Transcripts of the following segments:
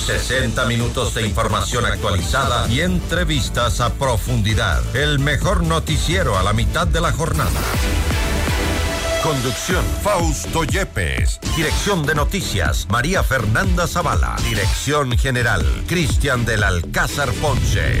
60 minutos de información actualizada y entrevistas a profundidad. El mejor noticiero a la mitad de la jornada. Conducción Fausto Yepes. Dirección de Noticias María Fernanda Zavala. Dirección General Cristian del Alcázar Ponce.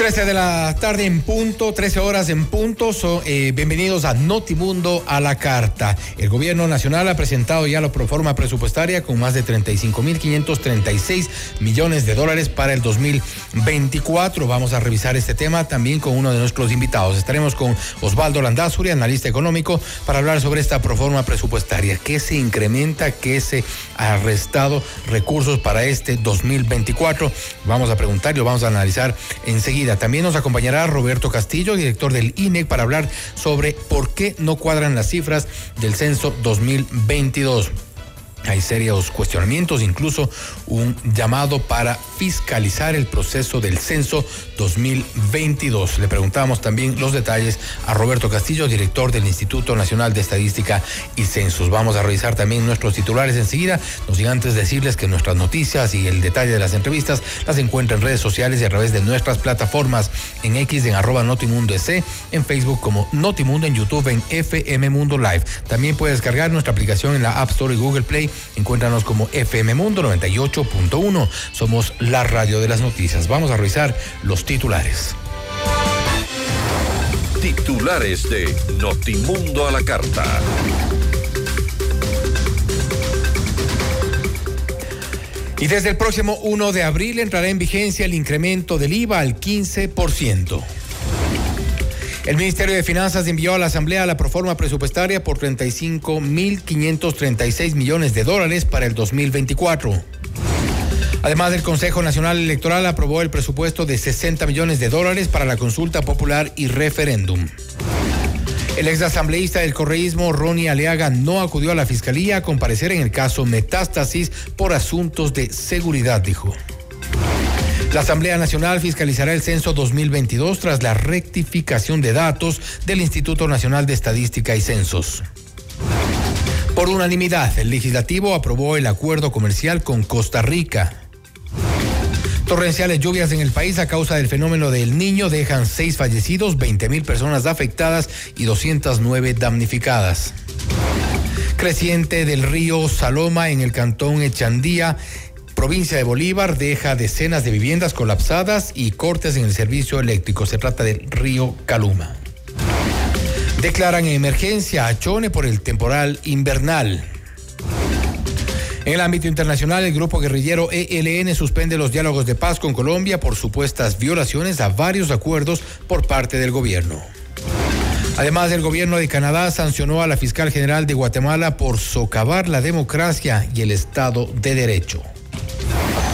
13 de la tarde en punto, 13 horas en punto. Eh, bienvenidos a Notimundo a la carta. El gobierno nacional ha presentado ya la proforma presupuestaria con más de 35.536 millones de dólares para el 2024. Vamos a revisar este tema también con uno de nuestros invitados. Estaremos con Osvaldo Landazuri, analista económico, para hablar sobre esta proforma presupuestaria. ¿Qué se incrementa? ¿Qué se ha restado recursos para este 2024? Vamos a preguntar y lo vamos a analizar enseguida. También nos acompañará Roberto Castillo, director del INEC, para hablar sobre por qué no cuadran las cifras del censo 2022. Hay serios cuestionamientos, incluso un llamado para fiscalizar el proceso del censo 2022. Le preguntamos también los detalles a Roberto Castillo, director del Instituto Nacional de Estadística y Censos. Vamos a revisar también nuestros titulares enseguida. No sin antes decirles que nuestras noticias y el detalle de las entrevistas las encuentran en redes sociales y a través de nuestras plataformas en X en arroba Notimundo en Facebook como Notimundo, en YouTube en FM Mundo Live. También puede descargar nuestra aplicación en la App Store y Google Play Encuéntranos como FM Mundo 98.1. Somos la radio de las noticias. Vamos a revisar los titulares. Titulares de Notimundo a la carta. Y desde el próximo 1 de abril entrará en vigencia el incremento del IVA al 15%. El Ministerio de Finanzas envió a la Asamblea la proforma presupuestaria por 35.536 millones de dólares para el 2024. Además, el Consejo Nacional Electoral aprobó el presupuesto de 60 millones de dólares para la consulta popular y referéndum. El exasambleísta del correísmo, Ronnie Aleaga, no acudió a la fiscalía a comparecer en el caso Metástasis por asuntos de seguridad, dijo. La Asamblea Nacional fiscalizará el censo 2022 tras la rectificación de datos del Instituto Nacional de Estadística y Censos. Por unanimidad, el legislativo aprobó el acuerdo comercial con Costa Rica. Torrenciales lluvias en el país a causa del fenómeno del niño dejan seis fallecidos, 20 mil personas afectadas y 209 damnificadas. Creciente del río Saloma en el cantón Echandía provincia de Bolívar deja decenas de viviendas colapsadas y cortes en el servicio eléctrico. Se trata del río Caluma. Declaran emergencia a Chone por el temporal invernal. En el ámbito internacional, el grupo guerrillero ELN suspende los diálogos de paz con Colombia por supuestas violaciones a varios acuerdos por parte del gobierno. Además, el gobierno de Canadá sancionó a la fiscal general de Guatemala por socavar la democracia y el Estado de Derecho.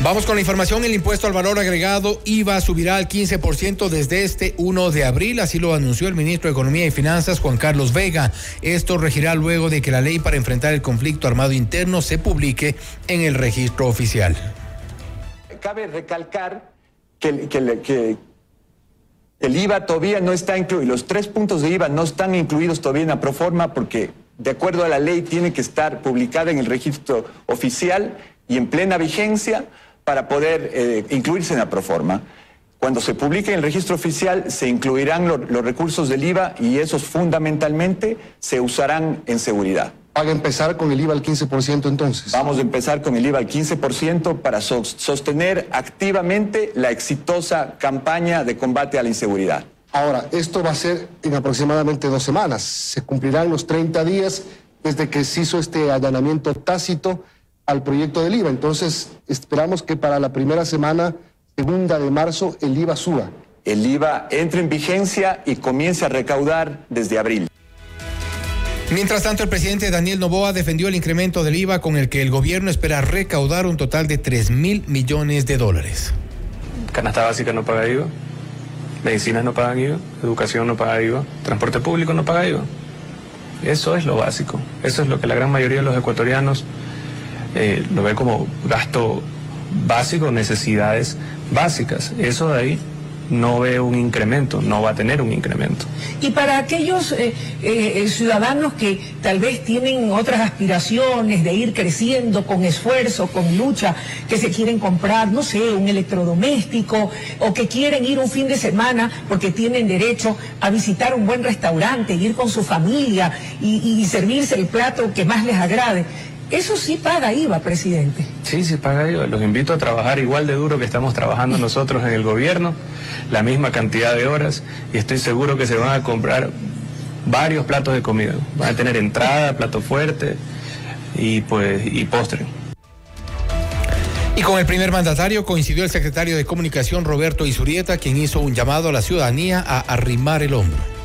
Vamos con la información. El impuesto al valor agregado IVA subirá al 15% desde este 1 de abril. Así lo anunció el ministro de Economía y Finanzas, Juan Carlos Vega. Esto regirá luego de que la ley para enfrentar el conflicto armado interno se publique en el registro oficial. Cabe recalcar que, el IVA todavía no está incluido, los tres puntos de IVA no están incluidos todavía en la proforma porque de acuerdo a la ley tiene que estar publicada en el registro oficial y en plena vigencia para poder eh, incluirse en la proforma. Cuando se publique en el registro oficial se incluirán los recursos del IVA y esos fundamentalmente se usarán en seguridad. ¿Van a empezar con el IVA al 15% entonces? Vamos a empezar con el IVA al 15% para sostener activamente la exitosa campaña de combate a la inseguridad. Ahora, esto va a ser en aproximadamente dos semanas. Se cumplirán los 30 días desde que se hizo este allanamiento tácito al proyecto del IVA. Entonces, esperamos que para la primera semana, segunda de marzo, el IVA suba. El IVA entre en vigencia y comience a recaudar desde abril. Mientras tanto, el presidente Daniel Novoa defendió el incremento del IVA con el que el gobierno espera recaudar un total de 3 mil millones de dólares. Canasta básica no paga IVA, medicinas no pagan IVA, educación no paga IVA, transporte público no paga IVA. Eso es lo básico, eso es lo que la gran mayoría de los ecuatorianos eh, lo ve como gasto básico, necesidades básicas. Eso de ahí no ve un incremento, no va a tener un incremento. Y para aquellos eh, eh, ciudadanos que tal vez tienen otras aspiraciones de ir creciendo con esfuerzo, con lucha, que se quieren comprar, no sé, un electrodoméstico o que quieren ir un fin de semana porque tienen derecho a visitar un buen restaurante, ir con su familia y servirse el plato que más les agrade. Eso sí paga IVA, presidente. Sí, sí paga IVA. Los invito a trabajar igual de duro que estamos trabajando nosotros en el gobierno, la misma cantidad de horas, y estoy seguro que se van a comprar varios platos de comida. Van a tener entrada, plato fuerte y pues y postre. Y con el primer mandatario coincidió el secretario de Comunicación Roberto Isurieta, quien hizo un llamado a la ciudadanía a arrimar el hombro.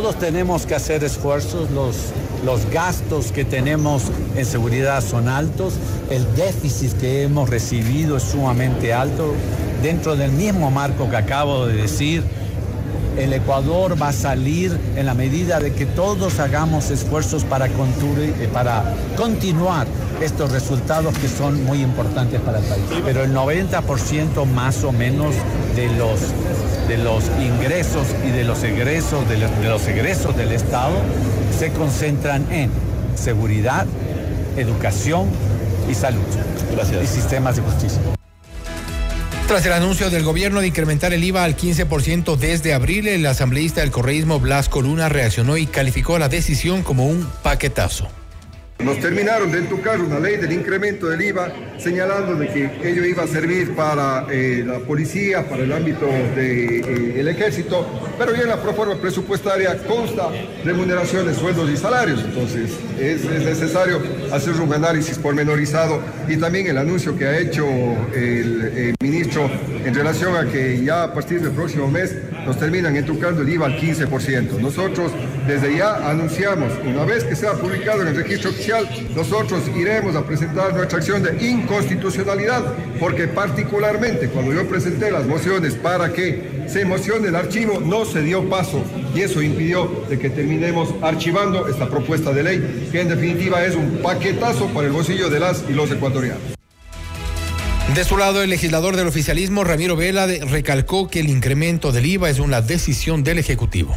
Todos tenemos que hacer esfuerzos, los, los gastos que tenemos en seguridad son altos, el déficit que hemos recibido es sumamente alto. Dentro del mismo marco que acabo de decir, el Ecuador va a salir en la medida de que todos hagamos esfuerzos para, eh, para continuar estos resultados que son muy importantes para el país. Pero el 90% más o menos de los de los ingresos y de los egresos de los, egresos del Estado se concentran en seguridad, educación y salud. Y sistemas de justicia. Tras el anuncio del gobierno de incrementar el IVA al 15% desde abril, el asambleísta del correísmo Blasco Luna reaccionó y calificó la decisión como un paquetazo. Nos terminaron de entucar una ley del incremento del IVA señalando que ello iba a servir para eh, la policía, para el ámbito del eh, ejército, pero ya en la proforma presupuestaria consta remuneraciones, sueldos y salarios. Entonces es, necesario hacer un análisis pormenorizado y también el anuncio que ha hecho el, ministro en relación a que ya a partir del próximo mes nos terminan entucando el IVA al 15%. Nosotros desde ya anunciamos, una vez que sea publicado en el registro oficial, nosotros iremos a presentar nuestra acción de inconstitucionalidad, porque particularmente cuando yo presenté las mociones para que se emocione el archivo, no se dio paso y eso impidió de que terminemos archivando esta propuesta de ley, que en definitiva es un paquetazo para el bolsillo de las y los ecuatorianos. De su lado, el legislador del oficialismo, Ramiro Vela, recalcó que el incremento del IVA es una decisión del Ejecutivo.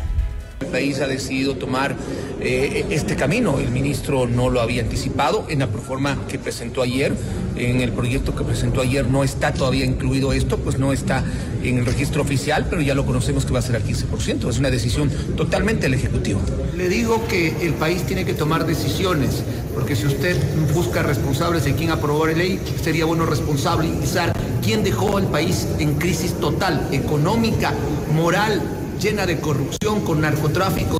El país ha decidido tomar eh, este camino. El ministro no lo había anticipado en la proforma que presentó ayer. En el proyecto que presentó ayer no está todavía incluido esto, pues no está en el registro oficial, pero ya lo conocemos que va a ser al 15%. Es una decisión totalmente del Ejecutivo. Le digo que el país tiene que tomar decisiones, porque si usted busca responsables de quién aprobó la ley, sería bueno responsabilizar quién dejó al país en crisis total, económica, moral, llena de corrupción, con narcotráfico.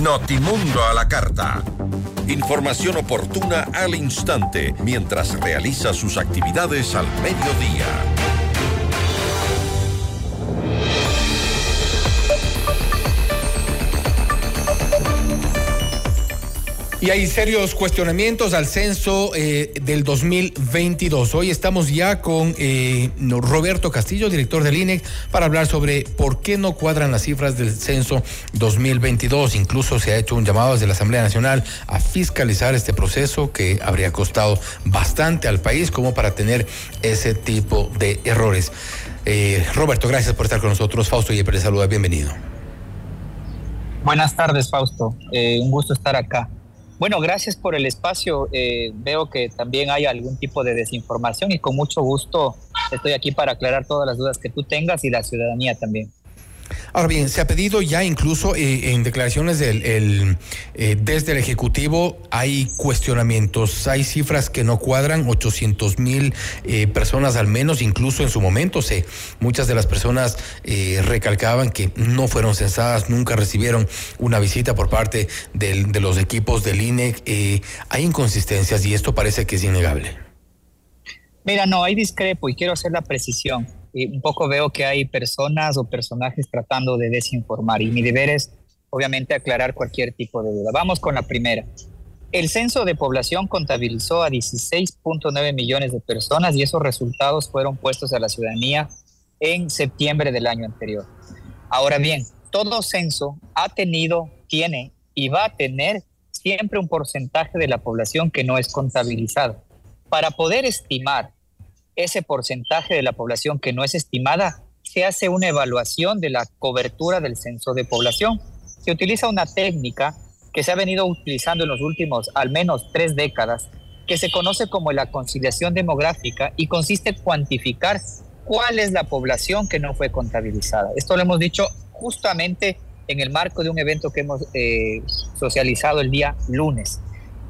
Notimundo a la carta. Información oportuna al instante mientras realiza sus actividades al mediodía. Y hay serios cuestionamientos al censo eh, del 2022. Hoy estamos ya con eh, Roberto Castillo, director del INEC, para hablar sobre por qué no cuadran las cifras del censo 2022. Incluso se ha hecho un llamado desde la Asamblea Nacional a fiscalizar este proceso que habría costado bastante al país como para tener ese tipo de errores. Eh, Roberto, gracias por estar con nosotros. Fausto Yepes le saluda, bienvenido. Buenas tardes, Fausto. un gusto estar acá. Bueno, gracias por el espacio. Eh, veo que también hay algún tipo de desinformación y con mucho gusto estoy aquí para aclarar todas las dudas que tú tengas y la ciudadanía también. Ahora bien, se ha pedido ya incluso eh, en declaraciones del, eh, desde el Ejecutivo hay cuestionamientos, hay cifras que no cuadran, 800 mil eh, personas al menos, incluso en su momento se, muchas de las personas recalcaban que no fueron censadas, nunca recibieron una visita por parte de los equipos del INE. hay inconsistencias y esto parece que es innegable. Mira, no, hay discrepo y quiero hacer la precisión un poco veo que hay personas o personajes tratando de desinformar y mi deber es obviamente aclarar cualquier tipo de duda. Vamos con la primera. El censo de población contabilizó a 16.9 millones de personas y esos resultados fueron puestos a la ciudadanía en septiembre del año anterior. Ahora bien, todo censo ha tenido, tiene y va a tener siempre un porcentaje de la población que no es contabilizado. Para poder estimar ese porcentaje de la población que no es estimada, se hace una evaluación de la cobertura del censo de población. Se utiliza una técnica que se ha venido utilizando en los últimos al menos tres décadas, que se conoce como la conciliación demográfica y consiste en cuantificar cuál es la población que no fue contabilizada. Esto lo hemos dicho justamente en el marco de un evento que hemos eh, socializado el día lunes.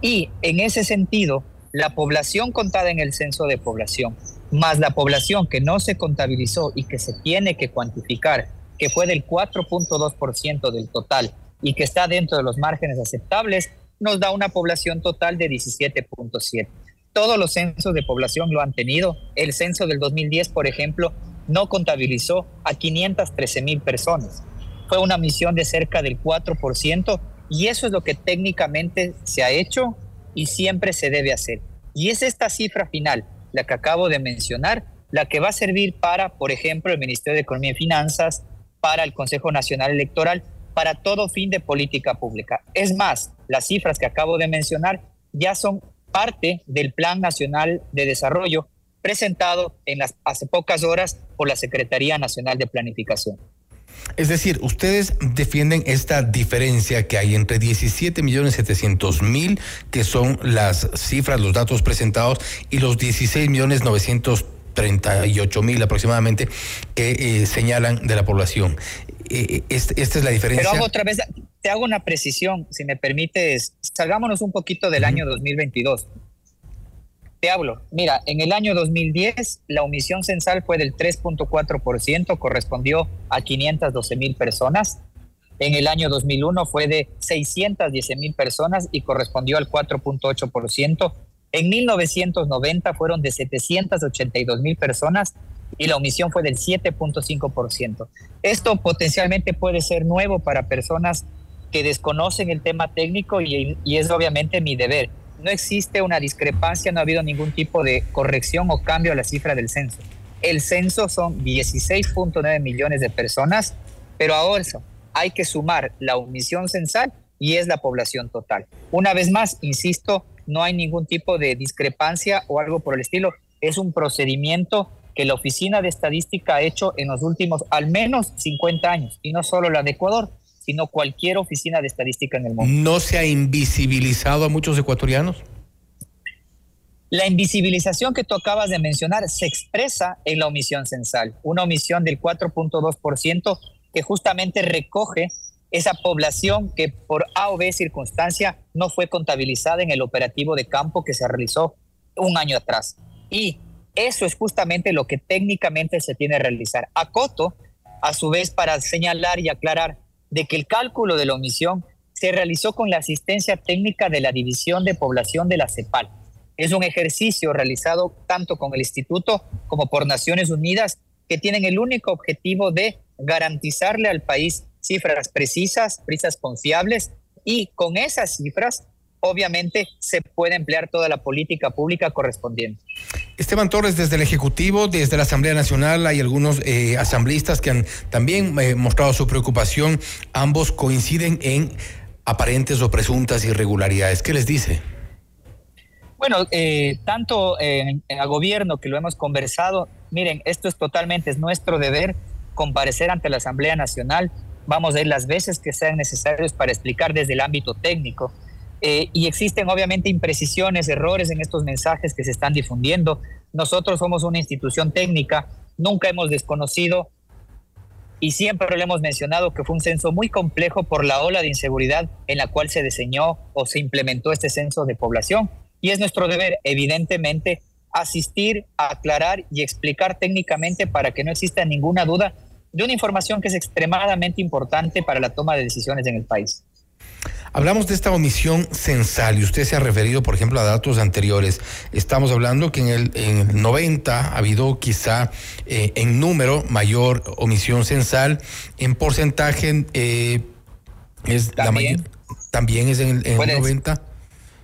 Y en ese sentido, la población contada en el censo de población más la población que no se contabilizó y que se tiene que cuantificar, que fue del 4.2% del total y que está dentro de los márgenes aceptables, nos da una población total de 17.7. Todos los censos de población lo han tenido. El censo del 2010, por ejemplo, no contabilizó a 513 mil personas. Fue una misión de cerca del 4% y eso es lo que técnicamente se ha hecho y siempre se debe hacer. Y es esta cifra final, la que acabo de mencionar, la que va a servir para, por ejemplo, el Ministerio de Economía y Finanzas, para el Consejo Nacional Electoral, para todo fin de política pública. Es más, las cifras que acabo de mencionar ya son parte del Plan Nacional de Desarrollo presentado en las, hace pocas horas por la Secretaría Nacional de Planificación. Es decir, ustedes defienden esta diferencia que hay entre 17 millones 700 mil, que son las cifras, los datos presentados, y los 16 millones 938 mil aproximadamente que eh, señalan de la población. Eh, eh, este, esta es la diferencia. Pero hago otra vez, te hago una precisión, si me permites, salgámonos un poquito del año 2022. Te hablo, mira, en el año 2010 la omisión censal fue del 3.4%, correspondió a 512 mil personas. En el año 2001 fue de 610 mil personas y correspondió al 4.8%. En 1990 fueron de 782 mil personas y la omisión fue del 7.5%. Esto potencialmente puede ser nuevo para personas que desconocen el tema técnico y, y es obviamente mi deber no existe una discrepancia, no ha habido ningún tipo de corrección o cambio a la cifra del censo. El censo son 16.9 millones de personas, pero ahora hay que sumar la omisión censal y es la población total. Una vez más, insisto, no hay ningún tipo de discrepancia o algo por el estilo. Es un procedimiento que la Oficina de Estadística ha hecho en los últimos al menos 50 años, y no solo la de Ecuador, sino cualquier oficina de estadística en el mundo. ¿No se ha invisibilizado a muchos ecuatorianos? La invisibilización que tú acabas de mencionar se expresa en la omisión censal, una omisión del 4.2% que justamente recoge esa población que por A o B circunstancia no fue contabilizada en el operativo de campo que se realizó un año atrás. Y eso es justamente lo que técnicamente se tiene que realizar. Acoto, a su vez, para señalar y aclarar de que el cálculo de la omisión se realizó con la asistencia técnica de la División de Población de la CEPAL. Es un ejercicio realizado tanto con el Instituto como por Naciones Unidas que tienen el único objetivo de garantizarle al país cifras precisas, precisas confiables y con esas cifras obviamente se puede emplear toda la política pública correspondiente. Esteban Torres, desde el Ejecutivo, desde la Asamblea Nacional, hay algunos eh, asambleístas que han también eh, mostrado su preocupación. Ambos coinciden en aparentes o presuntas irregularidades. ¿Qué les dice? Bueno, eh, tanto el gobierno que lo hemos conversado, miren, esto es totalmente, es nuestro deber comparecer ante la Asamblea Nacional. Vamos a ir las veces que sean necesarias para explicar desde el ámbito técnico eh, y existen obviamente imprecisiones, errores en estos mensajes que se están difundiendo. nosotros somos una institución técnica, nunca hemos desconocido y siempre lo hemos mencionado que fue un censo muy complejo por la ola de inseguridad en la cual se diseñó o se implementó este censo de población. Y es nuestro deber, evidentemente, asistir, aclarar y explicar técnicamente para que no exista ninguna duda de una información que es extremadamente importante para la toma de decisiones en el país. Hablamos de esta omisión censal y usted se ha referido, por ejemplo, a datos anteriores. Estamos hablando que en el, en 90 ha habido quizá eh, en número mayor omisión censal, en porcentaje eh, es ¿También? la también es en, el 90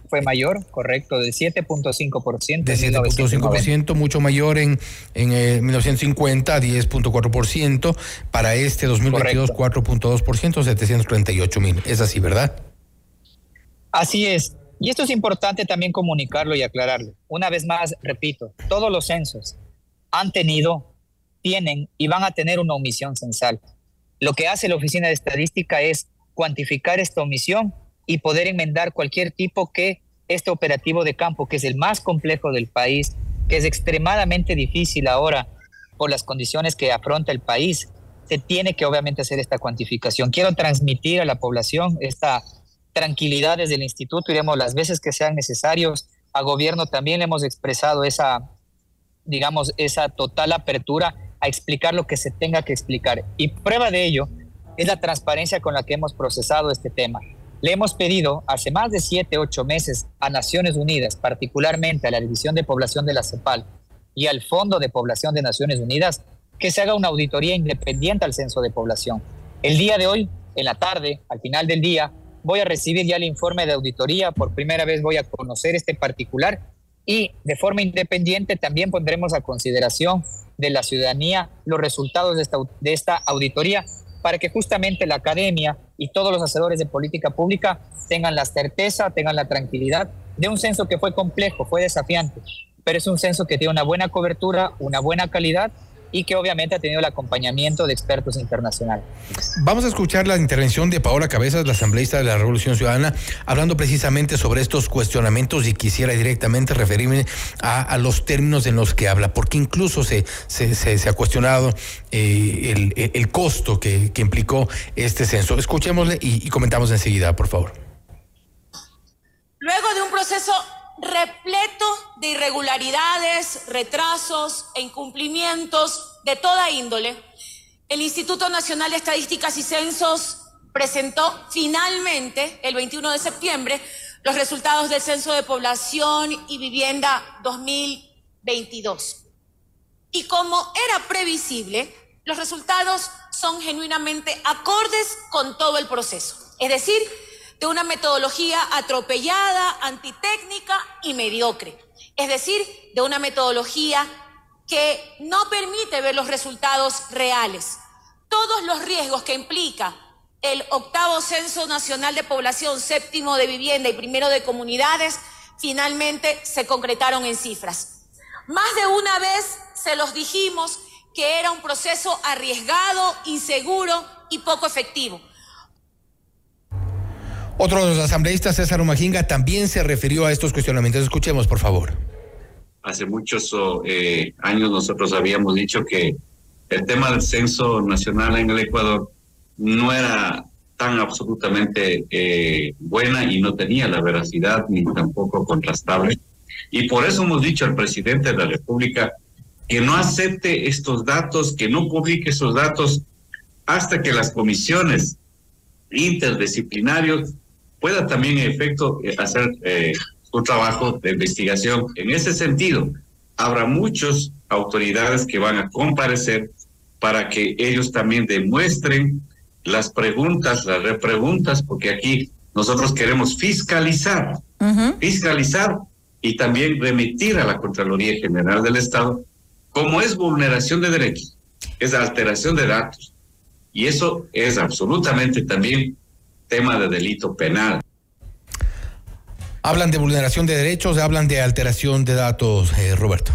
fue mayor, correcto, del 7.5%. De 7.5%, mucho mayor en, en 1950, 10.4%. Para este 2022, 4.2%, 738 mil. Es así, ¿verdad? Así es. Y esto es importante también comunicarlo y aclararlo. Una vez más, repito, todos los censos han tenido, tienen y van a tener una omisión censal. Lo que hace la Oficina de Estadística es cuantificar esta omisión y poder enmendar cualquier tipo que este operativo de campo, que es el más complejo del país, que es extremadamente difícil ahora por las condiciones que afronta el país, se tiene que obviamente hacer esta cuantificación. Quiero transmitir a la población esta tranquilidad desde el instituto, iremos las veces que sean necesarios. A gobierno también le hemos expresado esa, digamos, esa total apertura a explicar lo que se tenga que explicar. Y prueba de ello es la transparencia con la que hemos procesado este tema. Le hemos pedido hace más de siete, ocho meses a Naciones Unidas, particularmente a la División de Población de la CEPAL y al Fondo de Población de Naciones Unidas, que se haga una auditoría independiente al censo de población. El día de hoy, en la tarde, al final del día, voy a recibir ya el informe de auditoría. Por primera vez voy a conocer este particular y de forma independiente también pondremos a consideración de la ciudadanía los resultados de esta, auditoría para que justamente la academia y todos los hacedores de política pública tengan la certeza, tengan la tranquilidad de un censo que fue complejo, fue desafiante, pero es un censo que tiene una buena cobertura, una buena calidad y que obviamente ha tenido el acompañamiento de expertos internacionales. Vamos a escuchar la intervención de Paola Cabezas, la asambleísta de la Revolución Ciudadana, hablando precisamente sobre estos cuestionamientos y quisiera directamente referirme a, los términos en los que habla, porque incluso se, se, ha cuestionado eh, el, costo que, implicó este censo. Escuchémosle y comentamos enseguida, por favor. Luego de un proceso repleto de irregularidades, retrasos e incumplimientos de toda índole, el Instituto Nacional de Estadísticas y Censos presentó finalmente, el 21 de septiembre, los resultados del Censo de Población y Vivienda 2022. Y como era previsible, los resultados son genuinamente acordes con todo el proceso. Es decir, de una metodología atropellada, antitécnica y mediocre. Es decir, de una metodología que no permite ver los resultados reales. Todos los riesgos que implica el octavo Censo Nacional de Población, séptimo de vivienda y primero de comunidades, finalmente se concretaron en cifras. Más de una vez se los dijimos que era un proceso arriesgado, inseguro y poco efectivo. Otro de los asambleístas, César Umajinga, también se refirió a estos cuestionamientos. Escuchemos, por favor. Hace muchos eh, años nosotros habíamos dicho que el tema del censo nacional en el Ecuador no era tan absolutamente eh, buena y no tenía la veracidad ni tampoco contrastable. Y por eso hemos dicho al presidente de la República que no acepte estos datos, que no publique esos datos hasta que las comisiones interdisciplinarios pueda también en efecto eh, hacer eh, un trabajo de investigación. En ese sentido, habrá muchas autoridades que van a comparecer para que ellos también demuestren las preguntas, las repreguntas, porque aquí nosotros queremos fiscalizar, fiscalizar y también remitir a la Contraloría General del Estado como es vulneración de derechos, es alteración de datos. Y eso es absolutamente también tema de delito penal. Hablan de vulneración de derechos, hablan de alteración de datos, eh, Roberto.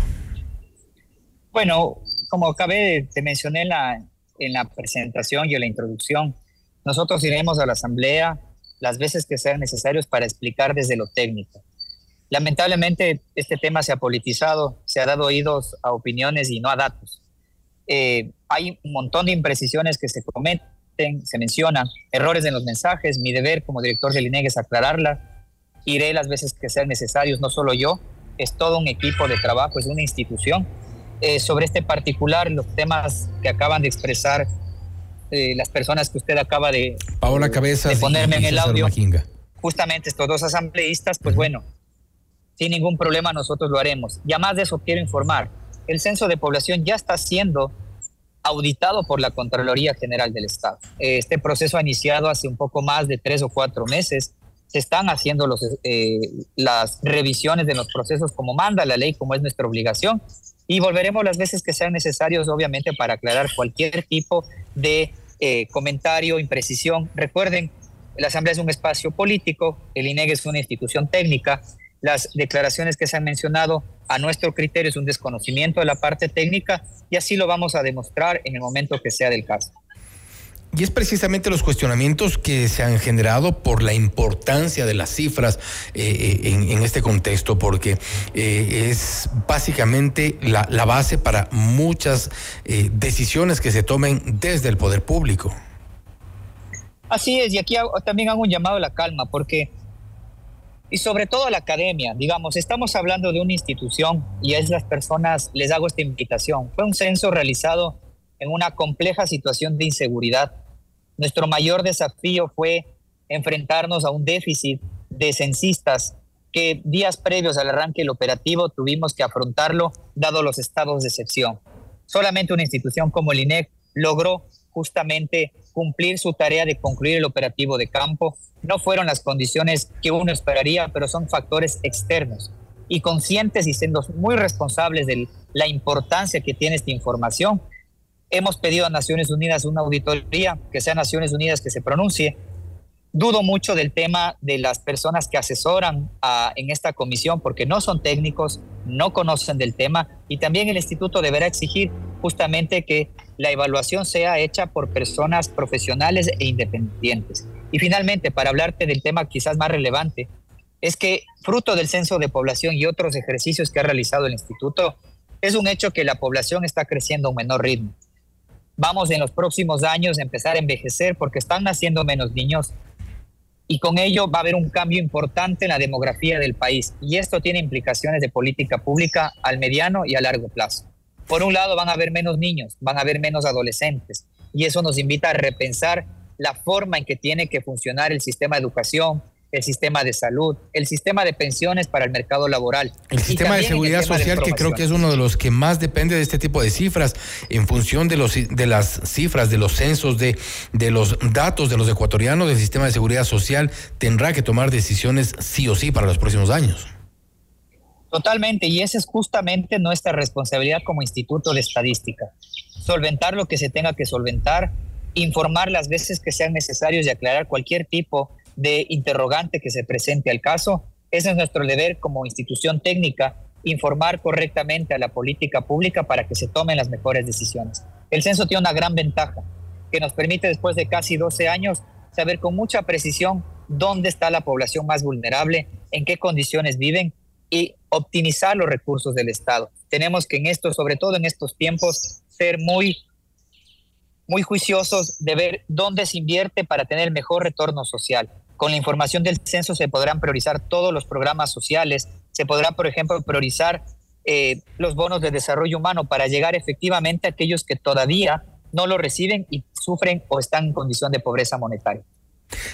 Bueno, como acabé, te mencioné en la, en la presentación y en la introducción, nosotros iremos a la Asamblea las veces que sean necesarios para explicar desde lo técnico. Lamentablemente este tema se ha politizado, se ha dado oídos a opiniones y no a datos. Eh, hay un montón de imprecisiones que se cometen, se mencionan, errores en los mensajes. Mi deber como director del INEG es aclararlas. Iré las veces que sean necesarios, no solo yo, es todo un equipo de trabajo, es una institución. Eh, sobre este particular, los temas que acaban de expresar eh, las personas que usted acaba de, Paola Cabezas de ponerme y en el audio, Majinga. justamente estos dos asambleístas, pues bueno, sin ningún problema nosotros lo haremos. Y además de eso quiero informar, el censo de población ya está siendo auditado por la Contraloría General del Estado. Este proceso ha iniciado hace un poco más de tres o cuatro meses. Se están haciendo los, eh, las revisiones de los procesos como manda la ley, como es nuestra obligación. Y volveremos las veces que sean necesarios, obviamente, para aclarar cualquier tipo de eh, comentario, imprecisión. Recuerden, la Asamblea es un espacio político, el INEG es una institución técnica. Las declaraciones que se han mencionado, a nuestro criterio, es un desconocimiento de la parte técnica y así lo vamos a demostrar en el momento que sea del caso. Y es precisamente los cuestionamientos que se han generado por la importancia de las cifras eh, en, en, este contexto, porque eh, es básicamente la, la, base para muchas eh, decisiones que se tomen desde el poder público. Así es, y aquí también hago un llamado a la calma, porque, y sobre todo la academia, digamos, estamos hablando de una institución y es las personas, les hago esta invitación. Fue un censo realizado en una compleja situación de inseguridad. Nuestro mayor desafío fue enfrentarnos a un déficit de censistas que días previos al arranque del operativo tuvimos que afrontarlo dado los estados de excepción. Solamente una institución como el INEC logró justamente cumplir su tarea de concluir el operativo de campo. No fueron las condiciones que uno esperaría, pero son factores externos. Y conscientes y siendo muy responsables de la importancia que tiene esta información, Hemos pedido a Naciones Unidas una auditoría, que sea Naciones Unidas que se pronuncie. Dudo mucho del tema de las personas que asesoran en esta comisión porque no son técnicos, no conocen del tema y también el instituto deberá exigir justamente que la evaluación sea hecha por personas profesionales e independientes. Y finalmente, para hablarte del tema quizás más relevante, es que fruto del censo de población y otros ejercicios que ha realizado el instituto, es un hecho que la población está creciendo a un menor ritmo vamos en los próximos años a empezar a envejecer porque están naciendo menos niños y con ello va a haber un cambio importante en la demografía del país y esto tiene implicaciones de política pública al mediano y a largo plazo. Por un lado van a haber menos niños, van a haber menos adolescentes y eso nos invita a repensar la forma en que tiene que funcionar el sistema de educación, el sistema de salud, el sistema de pensiones para el mercado laboral. El sistema de seguridad social, que creo que es uno de los que más depende de este tipo de cifras, en función de, los, de las cifras, de los censos, de, de los datos de los ecuatorianos, el sistema de seguridad social tendrá que tomar decisiones sí o sí para los próximos años. Totalmente, y esa es justamente nuestra responsabilidad como Instituto de Estadística. Solventar lo que se tenga que solventar, informar las veces que sean necesarios y aclarar cualquier tipo de interrogante que se presente al caso. Ese es nuestro deber como institución técnica, informar correctamente a la política pública para que se tomen las mejores decisiones. El censo tiene una gran ventaja, que nos permite después de casi 12 años saber con mucha precisión dónde está la población más vulnerable, en qué condiciones viven y optimizar los recursos del Estado. Tenemos que en esto, sobre todo en estos tiempos, ser muy muy juiciosos de ver dónde se invierte para tener mejor retorno social. Con la información del censo se podrán priorizar todos los programas sociales, se podrá, por ejemplo, priorizar eh, los bonos de desarrollo humano para llegar efectivamente a aquellos que todavía no lo reciben y sufren o están en condición de pobreza monetaria.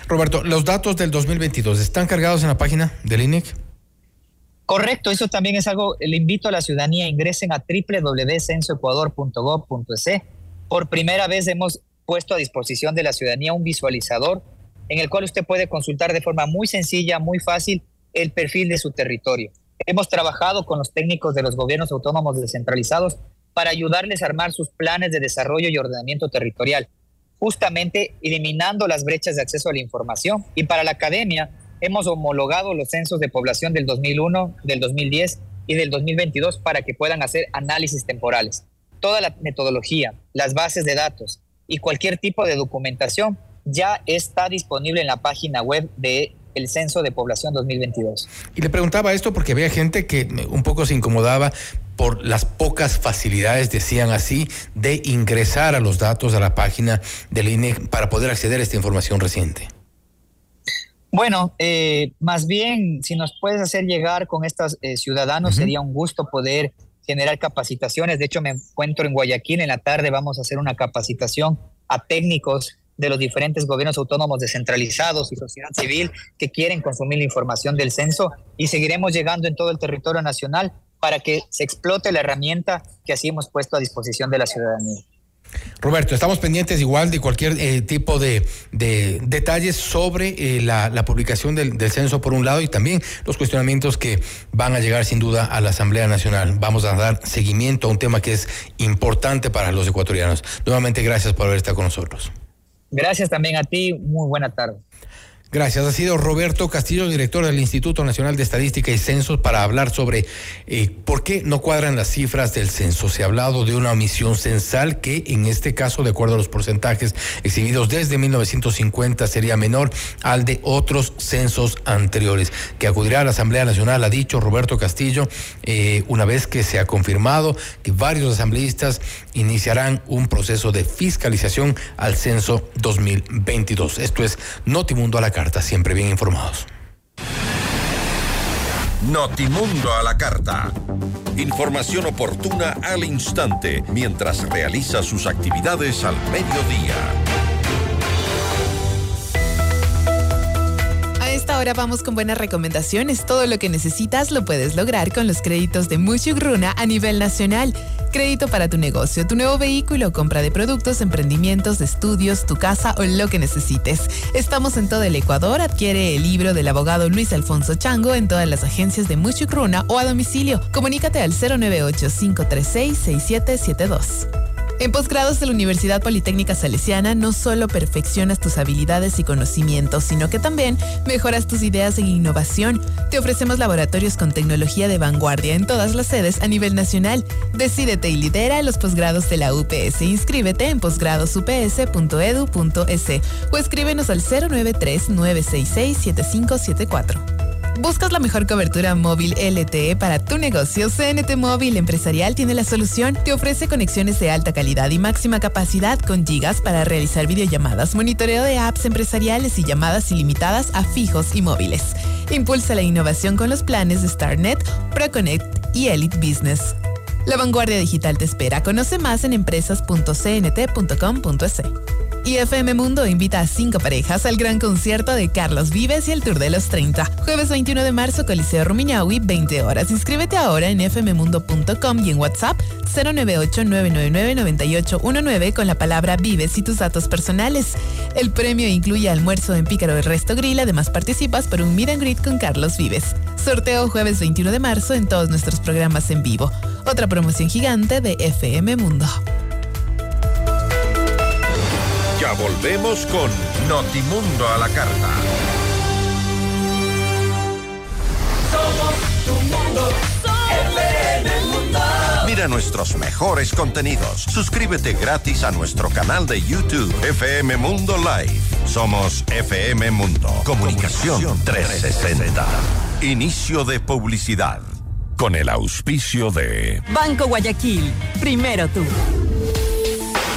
Roberto, los datos del 2022 están cargados en la página del INEC. Correcto, eso también es algo, le invito a la ciudadanía, ingresen a www.censoecuador.gov.es. Por primera vez hemos puesto a disposición de la ciudadanía un visualizador en el cual usted puede consultar de forma muy sencilla, muy fácil, el perfil de su territorio. Hemos trabajado con los técnicos de los gobiernos autónomos descentralizados para ayudarles a armar sus planes de desarrollo y ordenamiento territorial, justamente eliminando las brechas de acceso a la información. Y para la academia hemos homologado los censos de población del 2001, del 2010 y del 2022 para que puedan hacer análisis temporales. Toda la metodología, las bases de datos y cualquier tipo de documentación ya está disponible en la página web de el censo de población 2022. Y le preguntaba esto porque había gente que un poco se incomodaba por las pocas facilidades, decían así, de ingresar a los datos a la página del INE para poder acceder a esta información reciente. Bueno, eh, más bien, si nos puedes hacer llegar con estos eh, ciudadanos, sería un gusto poder generar capacitaciones. De hecho, me encuentro en Guayaquil, en la tarde vamos a hacer una capacitación a técnicos de los diferentes gobiernos autónomos descentralizados y sociedad civil que quieren consumir la información del censo y seguiremos llegando en todo el territorio nacional para que se explote la herramienta que así hemos puesto a disposición de la ciudadanía. Roberto, estamos pendientes igual de cualquier eh, tipo de, detalles sobre eh, la, publicación del, del, censo por un lado y también los cuestionamientos que van a llegar sin duda a la Asamblea Nacional. Vamos a dar seguimiento a un tema que es importante para los ecuatorianos. Nuevamente, gracias por haber estado con nosotros. Gracias también a ti. Muy buena tarde. Gracias. Ha sido Roberto Castillo, director del Instituto Nacional de Estadística y Censos, para hablar sobre eh, por qué no cuadran las cifras del censo. Se ha hablado de una omisión censal que, en este caso, de acuerdo a los porcentajes exhibidos desde 1950, sería menor al de otros censos anteriores. Que acudirá a la Asamblea Nacional, ha dicho Roberto Castillo, eh, una vez que se ha confirmado que varios asambleístas iniciarán un proceso de fiscalización al censo 2022. Esto es Notimundo a la carta, siempre bien informados. Notimundo a la carta. Información oportuna al instante mientras realiza sus actividades al mediodía. Esta hora vamos con buenas recomendaciones. Todo lo que necesitas lo puedes lograr con los créditos de Muchugruna a nivel nacional. Crédito para tu negocio, tu nuevo vehículo, compra de productos, emprendimientos, estudios, tu casa o lo que necesites. Estamos en todo el Ecuador. Adquiere el libro del abogado Luis Alfonso Chango en todas las agencias de Muchugruna o a domicilio. Comunícate al 098 536 6772. En posgrados de la Universidad Politécnica Salesiana no solo perfeccionas tus habilidades y conocimientos, sino que también mejoras tus ideas en innovación. Te ofrecemos laboratorios con tecnología de vanguardia en todas las sedes a nivel nacional. Decídete y lidera los posgrados de la UPS. Inscríbete en posgradosups.edu.es o escríbenos al 093 966 7574. ¿Buscas la mejor cobertura móvil LTE para tu negocio? CNT Móvil Empresarial tiene la solución. Te ofrece conexiones de alta calidad y máxima capacidad con gigas para realizar videollamadas, monitoreo de apps empresariales y llamadas ilimitadas a fijos y móviles. Impulsa la innovación con los planes de StarNet, ProConnect y Elite Business. La vanguardia digital te espera. Conoce más en empresas.cnt.com.es. Y FM Mundo invita a cinco parejas al gran concierto de Carlos Vives y el Tour de los 30. Jueves 21 de marzo, Coliseo Rumiñahui, 20 horas. Inscríbete ahora en fmmundo.com y en WhatsApp 098-999-9819 con la palabra Vives y tus datos personales. El premio incluye almuerzo en Pícaro del Resto Grill. Además, participas por un meet and greet con Carlos Vives. Sorteo jueves 21 de marzo en todos nuestros programas en vivo. Otra promoción gigante de FM Mundo. Ya volvemos con Notimundo a la carta. Somos tu mundo, mundo. Mira nuestros mejores contenidos. Suscríbete gratis a nuestro canal de YouTube FM Mundo Live. Somos FM Mundo. Comunicación 360. Inicio de publicidad. Con el auspicio de Banco Guayaquil. Primero tú.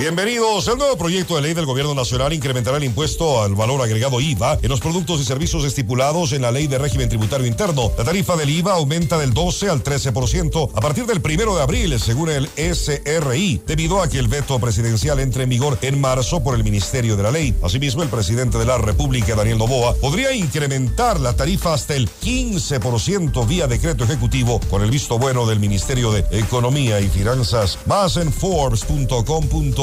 Bienvenidos. El nuevo proyecto de ley del Gobierno Nacional incrementará el impuesto al valor agregado IVA en los productos y servicios estipulados en la Ley de Régimen Tributario Interno. La tarifa del IVA aumenta del 12 al 13% a partir del primero de abril, según el SRI, debido a que el veto presidencial entre en vigor en marzo por el Ministerio de la Ley. Asimismo, el presidente de la República, Daniel Novoa, podría incrementar la tarifa hasta el 15% vía decreto ejecutivo con el visto bueno del Ministerio de Economía y Finanzas. Más en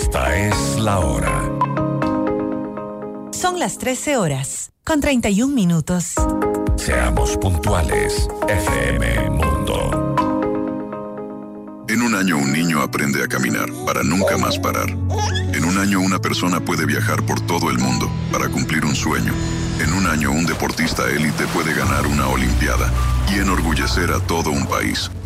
Esta es la hora. Son las 13 horas, con 31 minutos. Seamos puntuales, FM Mundo. En un año un niño aprende a caminar para nunca más parar. En un año una persona puede viajar por todo el mundo para cumplir un sueño. En un año un deportista élite puede ganar una Olimpiada y enorgullecer a todo un país.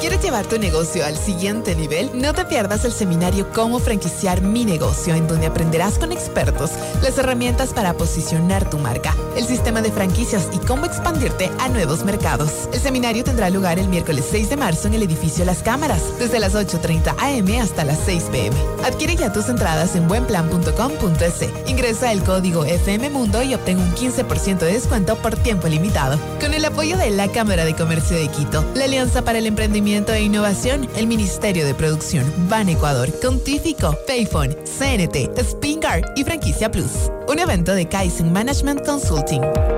¿Quieres llevar tu negocio al siguiente nivel? No te pierdas el seminario Cómo franquiciar mi negocio, en donde aprenderás con expertos las herramientas para posicionar tu marca, el sistema de franquicias y cómo expandirte a nuevos mercados. El seminario tendrá lugar el miércoles 6 de marzo en el edificio Las Cámaras, desde las 8.30 am hasta las 6 pm. Adquiere ya tus entradas en buenplan.com.es. Ingresa el código FM Mundo y obtén un 15% de descuento por tiempo limitado. Con el apoyo de la Cámara de Comercio de Quito, la Alianza para el Emprendimiento e Innovación, el Ministerio de Producción, Ban Ecuador, Contífico, Payphone, CNT, Spingar y Franquicia Plus. Un evento de Kaizen Management Consulting.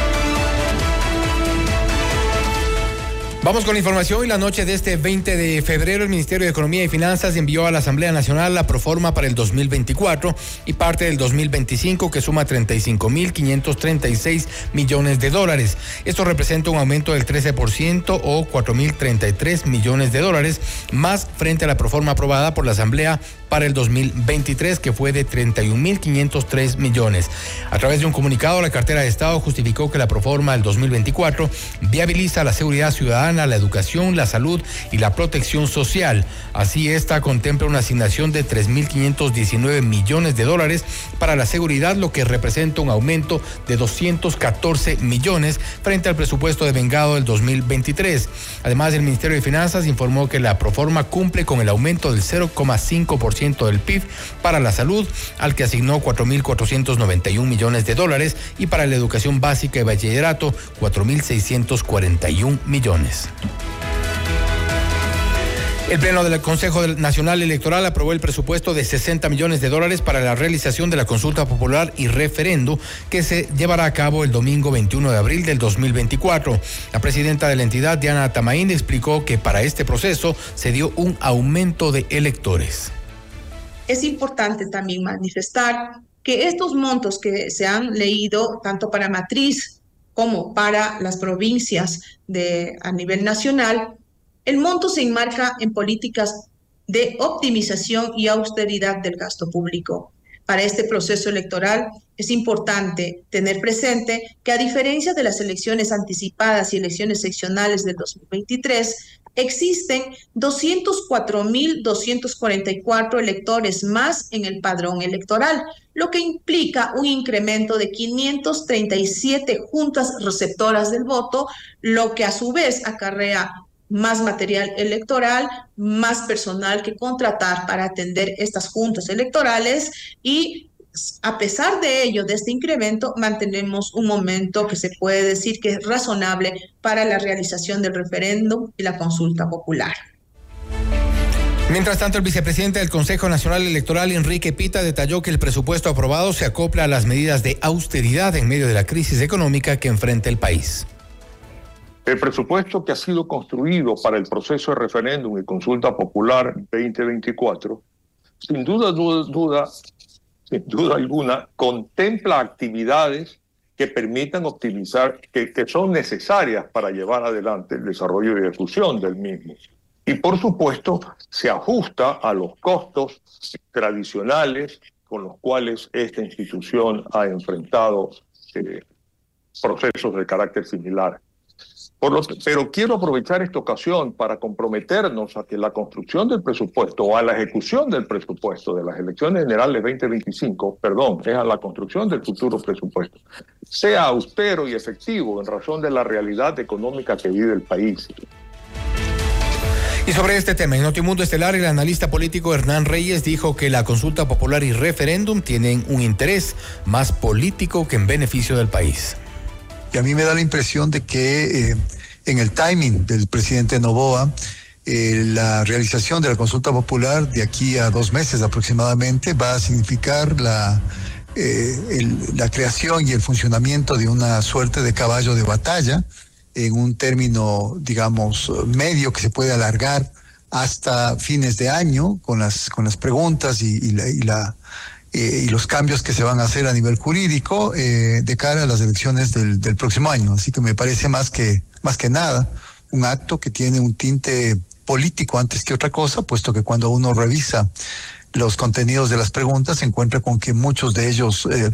Vamos con la información la noche de este 20 de febrero el Ministerio de Economía y Finanzas envió a la Asamblea Nacional la proforma para el 2024 y parte del 2025 que suma 35.536 millones de dólares. Esto representa un aumento del 13% o 4.033 millones de dólares más frente a la proforma aprobada por la Asamblea para el 2023 que fue de 31.503 millones. A través de un comunicado la cartera de Estado justificó que la proforma del 2024 viabiliza la seguridad ciudadana la educación, la salud y la protección social. Así esta contempla una asignación de 3.519 millones de dólares para la seguridad, lo que representa un aumento de 214 millones frente al presupuesto de vengado del 2023. Además, el Ministerio de Finanzas informó que la proforma cumple con el aumento del 0,5% del PIB para la salud, al que asignó 4.491 millones de dólares, y para la educación básica y bachillerato, 4.641 millones. El Pleno del Consejo Nacional Electoral aprobó el presupuesto de 60 millones de dólares para la realización de la consulta popular y referendo que se llevará a cabo el domingo 21 de abril del 2024. La presidenta de la entidad, Diana Tamaín, explicó que para este proceso se dio un aumento de electores. Es importante también manifestar que estos montos que se han leído tanto para matriz como para las provincias de, a nivel nacional, el monto se enmarca en políticas de optimización y austeridad del gasto público. Para este proceso electoral es importante tener presente que a diferencia de las elecciones anticipadas y elecciones seccionales del 2023, existen 204.244 electores más en el padrón electoral, lo que implica un incremento de 537 juntas receptoras del voto, lo que a su vez acarrea más material electoral, más personal que contratar para atender estas juntas electorales y a pesar de ello, de este incremento, mantenemos un momento que se puede decir que es razonable para la realización del referéndum y la consulta popular. Mientras tanto, el vicepresidente del Consejo Nacional Electoral, Enrique Pita, detalló que el presupuesto aprobado se acopla a las medidas de austeridad en medio de la crisis económica que enfrenta el país. El presupuesto que ha sido construido para el proceso de referéndum y consulta popular 2024, sin duda, duda, duda sin duda alguna, contempla actividades que permitan optimizar, que, que, son necesarias para llevar adelante el desarrollo y ejecución del mismo. Y por supuesto, se ajusta a los costos tradicionales con los cuales esta institución ha enfrentado eh, procesos de carácter similar pero quiero aprovechar esta ocasión para comprometernos a que la construcción del presupuesto o a la ejecución del presupuesto de las elecciones generales 2025, perdón, es a la construcción del futuro presupuesto, sea austero y efectivo en razón de la realidad económica que vive el país. Y sobre este tema, en Notimundo Estelar, el analista político Hernán Reyes dijo que la consulta popular y referéndum tienen un interés más político que en beneficio del país. Y a mí me da la impresión de que eh, en el timing del presidente Novoa, eh, la realización de la consulta popular de aquí a dos meses aproximadamente va a significar la, eh, la creación y el funcionamiento de una suerte de caballo de batalla en un término, digamos, medio que se puede alargar hasta fines de año con las, con las preguntas y, la, y la eh, y los cambios que se van a hacer a nivel jurídico eh, de cara a las elecciones del, del, próximo año. Así que me parece más que, más que nada un acto que tiene un tinte político antes que otra cosa, puesto que cuando uno revisa los contenidos de las preguntas se encuentra con que muchos de ellos, eh,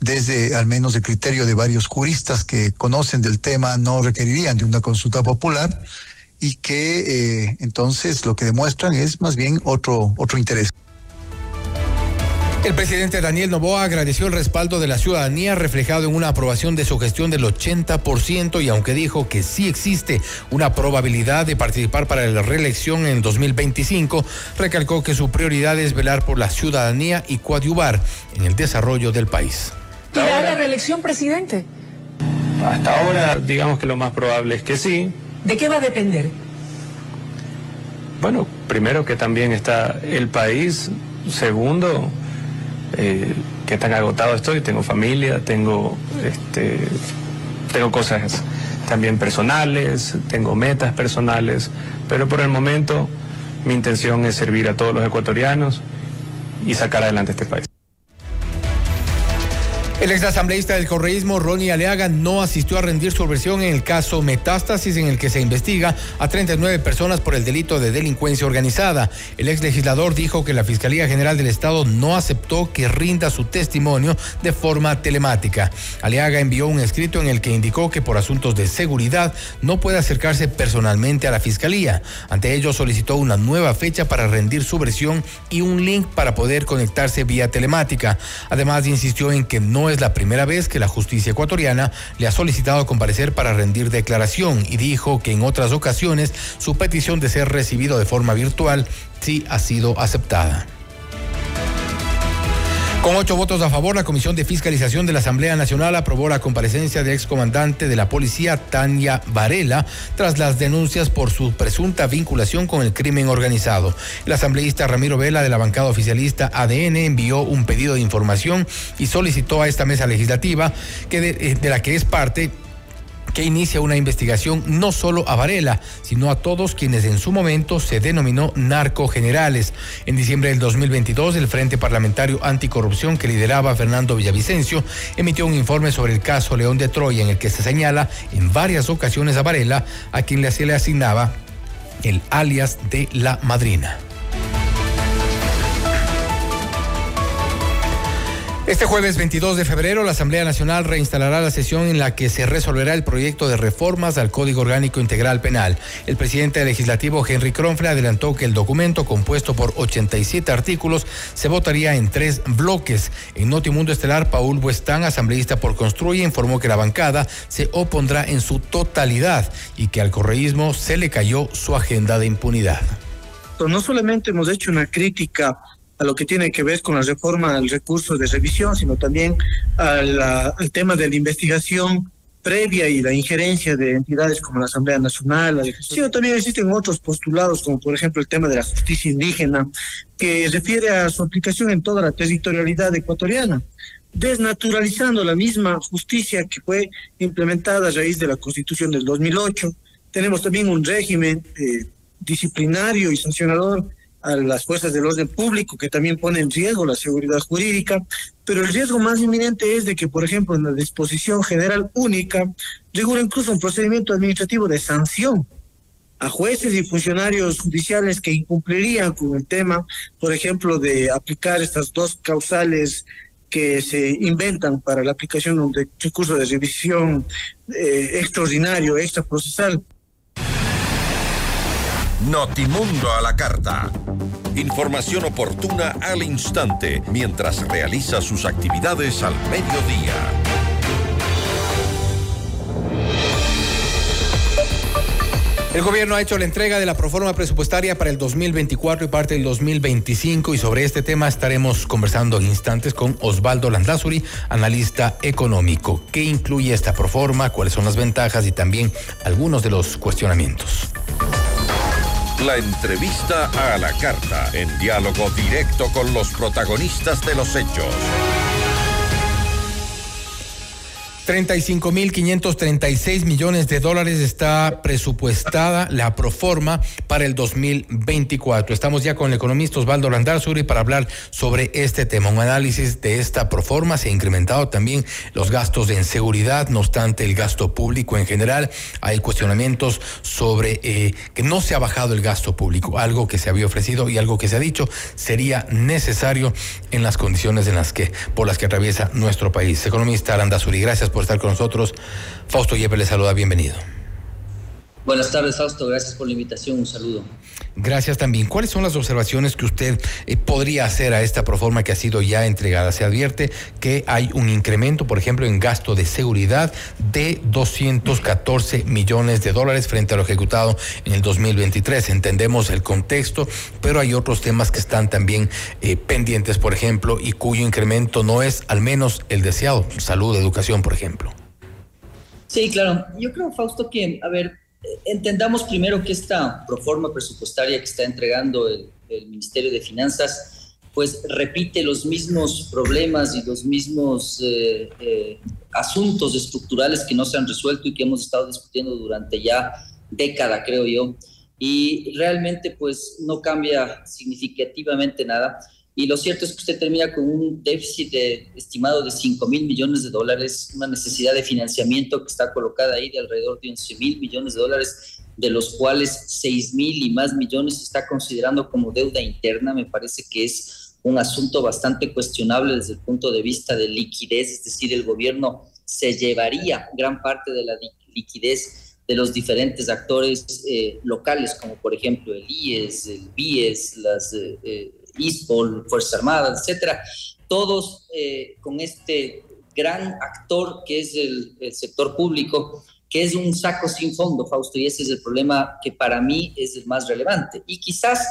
desde al menos el criterio de varios juristas que conocen del tema, no requerirían de una consulta popular y que eh, entonces lo que demuestran es más bien otro, otro interés. El presidente Daniel Novoa agradeció el respaldo de la ciudadanía reflejado en una aprobación de su gestión del 80% y aunque dijo que sí existe una probabilidad de participar para la reelección en 2025, recalcó que su prioridad es velar por la ciudadanía y coadyuvar en el desarrollo del país. ¿Irá la reelección, presidente? Hasta ahora, digamos que lo más probable es que sí. ¿De qué va a depender? Bueno, primero que también está el país, segundo, eh, qué tan agotado estoy, tengo familia, tengo, este, tengo cosas también personales, tengo metas personales, pero por el momento mi intención es servir a todos los ecuatorianos y sacar adelante este país. El exasambleísta del correísmo, Ronnie Aleaga, no asistió a rendir su versión en el caso Metástasis, en el que se investiga a 39 personas por el delito de delincuencia organizada. El ex legislador dijo que la Fiscalía General del Estado no aceptó que rinda su testimonio de forma telemática. Aleaga envió un escrito en el que indicó que por asuntos de seguridad no puede acercarse personalmente a la Fiscalía. Ante ello, solicitó una nueva fecha para rendir su versión y un link para poder conectarse vía telemática. Además, insistió en que no es la primera vez que la justicia ecuatoriana le ha solicitado comparecer para rendir declaración y dijo que en otras ocasiones su petición de ser recibido de forma virtual sí ha sido aceptada. Con ocho votos a favor, la Comisión de Fiscalización de la Asamblea Nacional aprobó la comparecencia del excomandante de la policía, Tania Varela, tras las denuncias por su presunta vinculación con el crimen organizado. El asambleísta Ramiro Vela de la bancada oficialista ADN envió un pedido de información y solicitó a esta mesa legislativa, que de, eh, de la que es parte, que inicia una investigación no solo a Varela, sino a todos quienes en su momento se denominó narcogenerales. En diciembre del 2022, el Frente Parlamentario Anticorrupción que lideraba Fernando Villavicencio emitió un informe sobre el caso León de Troya en el que se señala en varias ocasiones a Varela, a quien se le asignaba el alias de la madrina. Este jueves 22 de febrero, la Asamblea Nacional reinstalará la sesión en la que se resolverá el proyecto de reformas al Código Orgánico Integral Penal. El presidente legislativo Henry Kronfle adelantó que el documento, compuesto por 87 artículos, se votaría en tres bloques. En Notimundo Estelar, Paul Buestán, asambleísta por Construye, informó que la bancada se opondrá en su totalidad y que al correísmo se le cayó su agenda de impunidad. No solamente hemos hecho una crítica a lo que tiene que ver con la reforma del recurso de revisión, sino también al tema de la investigación previa y la injerencia de entidades como la Asamblea Nacional, la sino también existen otros postulados, como por ejemplo el tema de la justicia indígena, que refiere a su aplicación en toda la territorialidad ecuatoriana, desnaturalizando la misma justicia que fue implementada a raíz de la Constitución del 2008. Tenemos también un régimen eh, disciplinario y sancionador a las fuerzas del orden público que también pone en riesgo la seguridad jurídica, pero el riesgo más inminente es de que, por ejemplo, en la disposición general única regula incluso un procedimiento administrativo de sanción a jueces y funcionarios judiciales que incumplirían con el tema, por ejemplo, de aplicar estas dos causales que se inventan para la aplicación de recurso de revisión eh, extraordinario, extraprocesal. Notimundo a la carta. Información oportuna al instante mientras realiza sus actividades al mediodía. El gobierno ha hecho la entrega de la proforma presupuestaria para el 2024 y parte del 2025 y sobre este tema estaremos conversando en instantes con Osvaldo Landazuri, analista económico. ¿Qué incluye esta proforma? ¿Cuáles son las ventajas y también algunos de los cuestionamientos? La entrevista a la carta, en diálogo directo con los protagonistas de los hechos. 35.536 millones de dólares está presupuestada la proforma para el 2024. Estamos ya con el economista Osvaldo Landarzuri para hablar sobre este tema. Un análisis de esta proforma se ha incrementado también los gastos en seguridad, no obstante el gasto público en general. Hay cuestionamientos sobre eh, que no se ha bajado el gasto público, algo que se había ofrecido y algo que se ha dicho sería necesario en las condiciones en las que por las que atraviesa nuestro país. Economista Landazuri, gracias por estar con nosotros. Fausto Yepes le saluda, bienvenido. Buenas tardes, Fausto. Gracias por la invitación. Un saludo. Gracias también. ¿Cuáles son las observaciones que usted eh, podría hacer a esta proforma que ha sido ya entregada? Se advierte que hay un incremento, por ejemplo, en gasto de seguridad de 214 millones de dólares frente a lo ejecutado en el 2023. Entendemos el contexto, pero hay otros temas que están también eh, pendientes, por ejemplo, y cuyo incremento no es al menos el deseado. Salud, educación, por ejemplo. Sí, claro. Yo creo, Fausto, que, a ver, entendamos primero que esta proforma presupuestaria que está entregando el, Ministerio de Finanzas, pues repite los mismos problemas y los mismos eh, eh, asuntos estructurales que no se han resuelto y que hemos estado discutiendo durante ya década, creo yo. Y realmente pues no cambia significativamente nada. Y lo cierto es que usted termina con un déficit estimado de 5 mil millones de dólares, una necesidad de financiamiento que está colocada ahí de alrededor de 11 mil millones de dólares, de los cuales 6 mil y más millones se está considerando como deuda interna. Me parece que es un asunto bastante cuestionable desde el punto de vista de liquidez, es decir, el gobierno se llevaría gran parte de la liquidez de los diferentes actores eh, locales, como por ejemplo el IES, el BIES, las... Eh, eh ISPOL, Fuerzas Armadas, etcétera, todos eh, con este gran actor que es el, sector público, que es un saco sin fondo, Fausto, y ese es el problema que para mí es el más relevante. Y quizás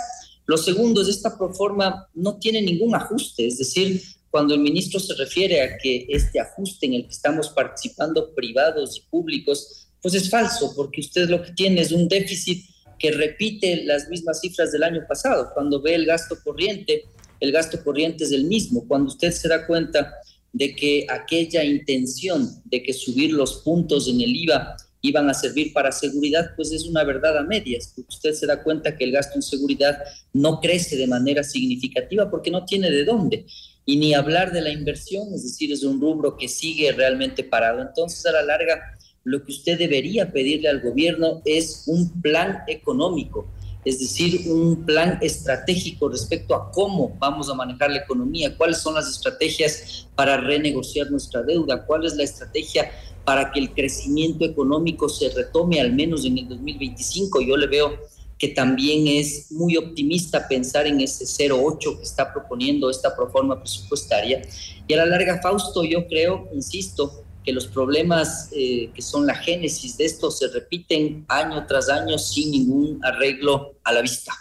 lo segundo es esta proforma no tiene ningún ajuste, es decir, cuando el ministro se refiere a que este ajuste en el que estamos participando privados y públicos, pues es falso, porque usted lo que tiene es un déficit que repite las mismas cifras del año pasado. Cuando ve el gasto corriente, el gasto corriente es el mismo. Cuando usted se da cuenta de que aquella intención de que subir los puntos en el IVA iban a servir para seguridad, pues es una verdad a medias. Usted se da cuenta que el gasto en seguridad no crece de manera significativa porque no tiene de dónde. Y ni hablar de la inversión, es decir, es un rubro que sigue realmente parado. Entonces, a la larga, lo que usted debería pedirle al gobierno es un plan económico es decir, un plan estratégico respecto a cómo vamos a manejar la economía, cuáles son las estrategias para renegociar nuestra deuda, cuál es la estrategia para que el crecimiento económico se retome al menos en el 2025. Yo le veo que también es muy optimista pensar en ese 0,8 que está proponiendo esta proforma presupuestaria. Y a la larga, Fausto, yo creo, insisto, que los problemas eh, que son la génesis de esto se repiten año tras año sin ningún arreglo a la vista.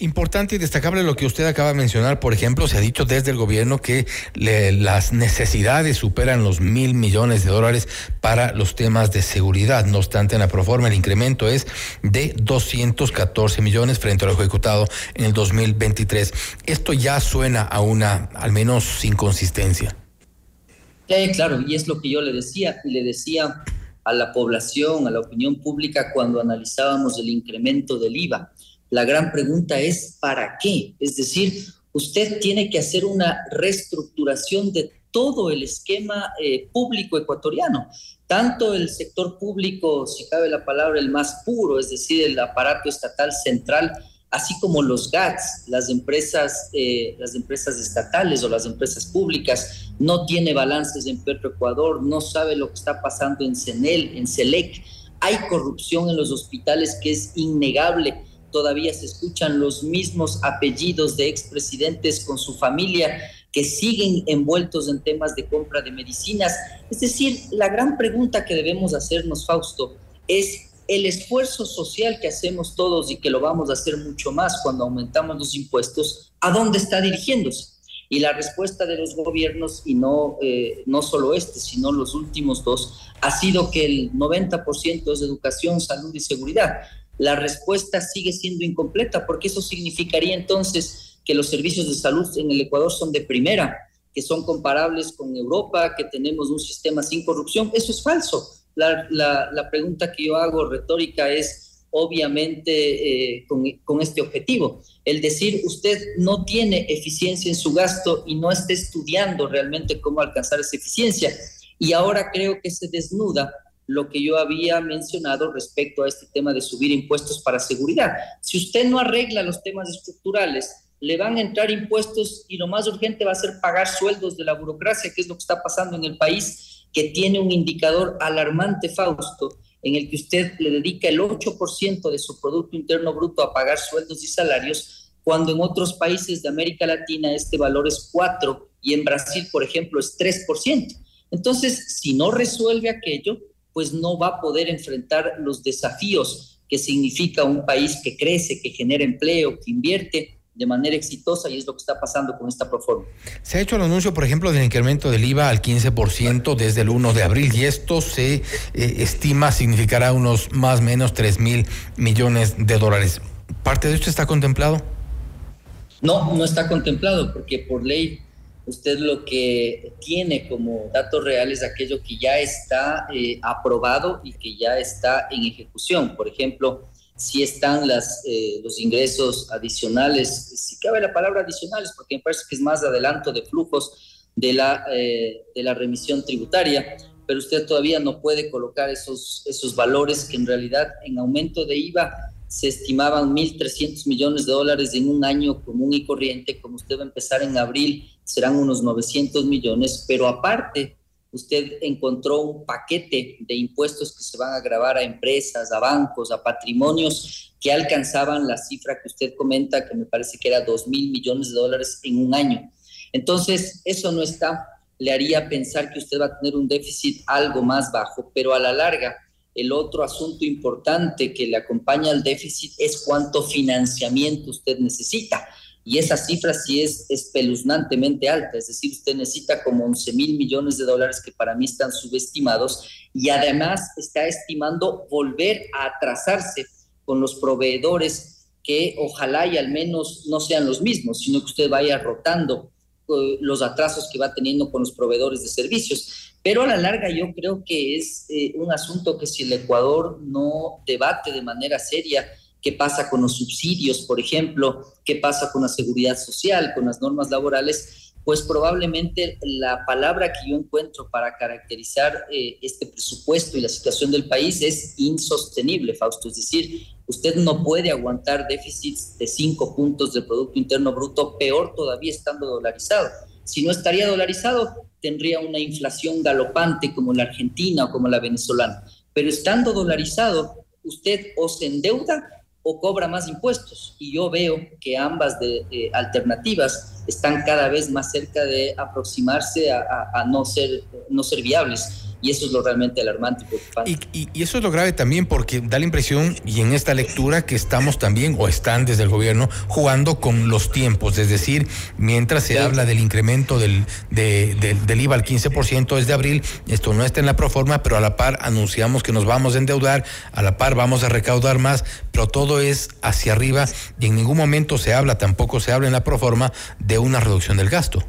Importante y destacable lo que usted acaba de mencionar, por ejemplo, se ha dicho desde el gobierno que las necesidades superan los mil millones de dólares para los temas de seguridad. No obstante, en la proforma el incremento es de 214 millones frente a lo ejecutado en el 2023. Esto ya suena a una, al menos, inconsistencia. Eh, claro, y es lo que yo le decía, y le decía a la población, a la opinión pública cuando analizábamos el incremento del IVA. La gran pregunta es, ¿para qué? Es decir, usted tiene que hacer una reestructuración de todo el esquema eh, público ecuatoriano, tanto el sector público, si cabe la palabra, el más puro, es decir, el aparato estatal central, así como los GATS, las empresas, eh, las empresas estatales o las empresas públicas, no tiene balances en Petroecuador, no sabe lo que está pasando en CENEL, en CELEC. Hay corrupción en los hospitales que es innegable. Todavía se escuchan los mismos apellidos de expresidentes con su familia que siguen envueltos en temas de compra de medicinas. Es decir, la gran pregunta que debemos hacernos, Fausto, es el esfuerzo social que hacemos todos y que lo vamos a hacer mucho más cuando aumentamos los impuestos, ¿a dónde está dirigiéndose? Y la respuesta de los gobiernos, y no, eh, no solo este, sino los últimos dos, ha sido que el 90% es educación, salud y seguridad. La respuesta sigue siendo incompleta porque eso significaría entonces que los servicios de salud en el Ecuador son de primera, que son comparables con Europa, que tenemos un sistema sin corrupción. Eso es falso la, pregunta que yo hago retórica es obviamente eh, con, este objetivo. El decir, usted no tiene eficiencia en su gasto y no está estudiando realmente cómo alcanzar esa eficiencia. Y ahora creo que se desnuda lo que yo había mencionado respecto a este tema de subir impuestos para seguridad. Si usted no arregla los temas estructurales, le van a entrar impuestos y lo más urgente va a ser pagar sueldos de la burocracia, que es lo que está pasando en el país que tiene un indicador alarmante, Fausto, en el que usted le dedica el 8% de su Producto Interno Bruto a pagar sueldos y salarios, cuando en otros países de América Latina este valor es 4 y en Brasil, por ejemplo, es 3%. Entonces, si no resuelve aquello, pues no va a poder enfrentar los desafíos que significa un país que crece, que genera empleo, que invierte de manera exitosa y es lo que está pasando con esta proforma. Se ha hecho el anuncio, por ejemplo, del incremento del IVA al 15% desde el 1 de abril y esto se eh, estima significará unos más o menos 3 mil millones de dólares. ¿Parte de esto está contemplado? No, no está contemplado porque por ley usted lo que tiene como datos reales es aquello que ya está eh, aprobado y que ya está en ejecución. Por ejemplo, si están las, eh, los ingresos adicionales, si cabe la palabra adicionales, porque me parece que es más adelanto de flujos de la, eh, de la remisión tributaria, pero usted todavía no puede colocar esos, esos valores que en realidad en aumento de IVA se estimaban 1.300 millones de dólares en un año común y corriente, como usted va a empezar en abril, serán unos 900 millones, pero aparte usted encontró un paquete de impuestos que se van a grabar a empresas, a bancos, a patrimonios que alcanzaban la cifra que usted comenta, que me parece que era 2 mil millones de dólares en un año. Entonces, eso no está, le haría pensar que usted va a tener un déficit algo más bajo, pero a la larga, el otro asunto importante que le acompaña al déficit es cuánto financiamiento usted necesita y esa cifra sí es espeluznantemente alta, es decir, usted necesita como 11 mil millones de dólares que para mí están subestimados y además está estimando volver a atrasarse con los proveedores que ojalá y al menos no sean los mismos, sino que usted vaya rotando eh, los atrasos que va teniendo con los proveedores de servicios. Pero a la larga yo creo que es eh, un asunto que si el Ecuador no debate de manera seria, qué pasa con los subsidios, por ejemplo, qué pasa con la seguridad social, con las normas laborales, pues probablemente la palabra que yo encuentro para caracterizar eh, este presupuesto y la situación del país es insostenible, Fausto. Es decir, usted no puede aguantar déficits de cinco puntos del Producto Interno Bruto, peor todavía estando dolarizado. Si no estaría dolarizado, tendría una inflación galopante como la argentina o como la venezolana. Pero estando dolarizado, usted o se endeuda o cobra más impuestos. Y yo veo que ambas de, eh, alternativas están cada vez más cerca de aproximarse a, a, a no, ser, no ser viables. Y eso es lo realmente alarmante y preocupante. Y, y, y, eso es lo grave también porque da la impresión, y en esta lectura, que estamos también, o están desde el gobierno, jugando con los tiempos. Es decir, mientras se sí. habla del incremento del, de, de, del IVA al 15% desde abril, esto no está en la proforma, pero a la par anunciamos que nos vamos a endeudar, a la par vamos a recaudar más, pero todo es hacia arriba y en ningún momento se habla, tampoco se habla en la proforma de una reducción del gasto.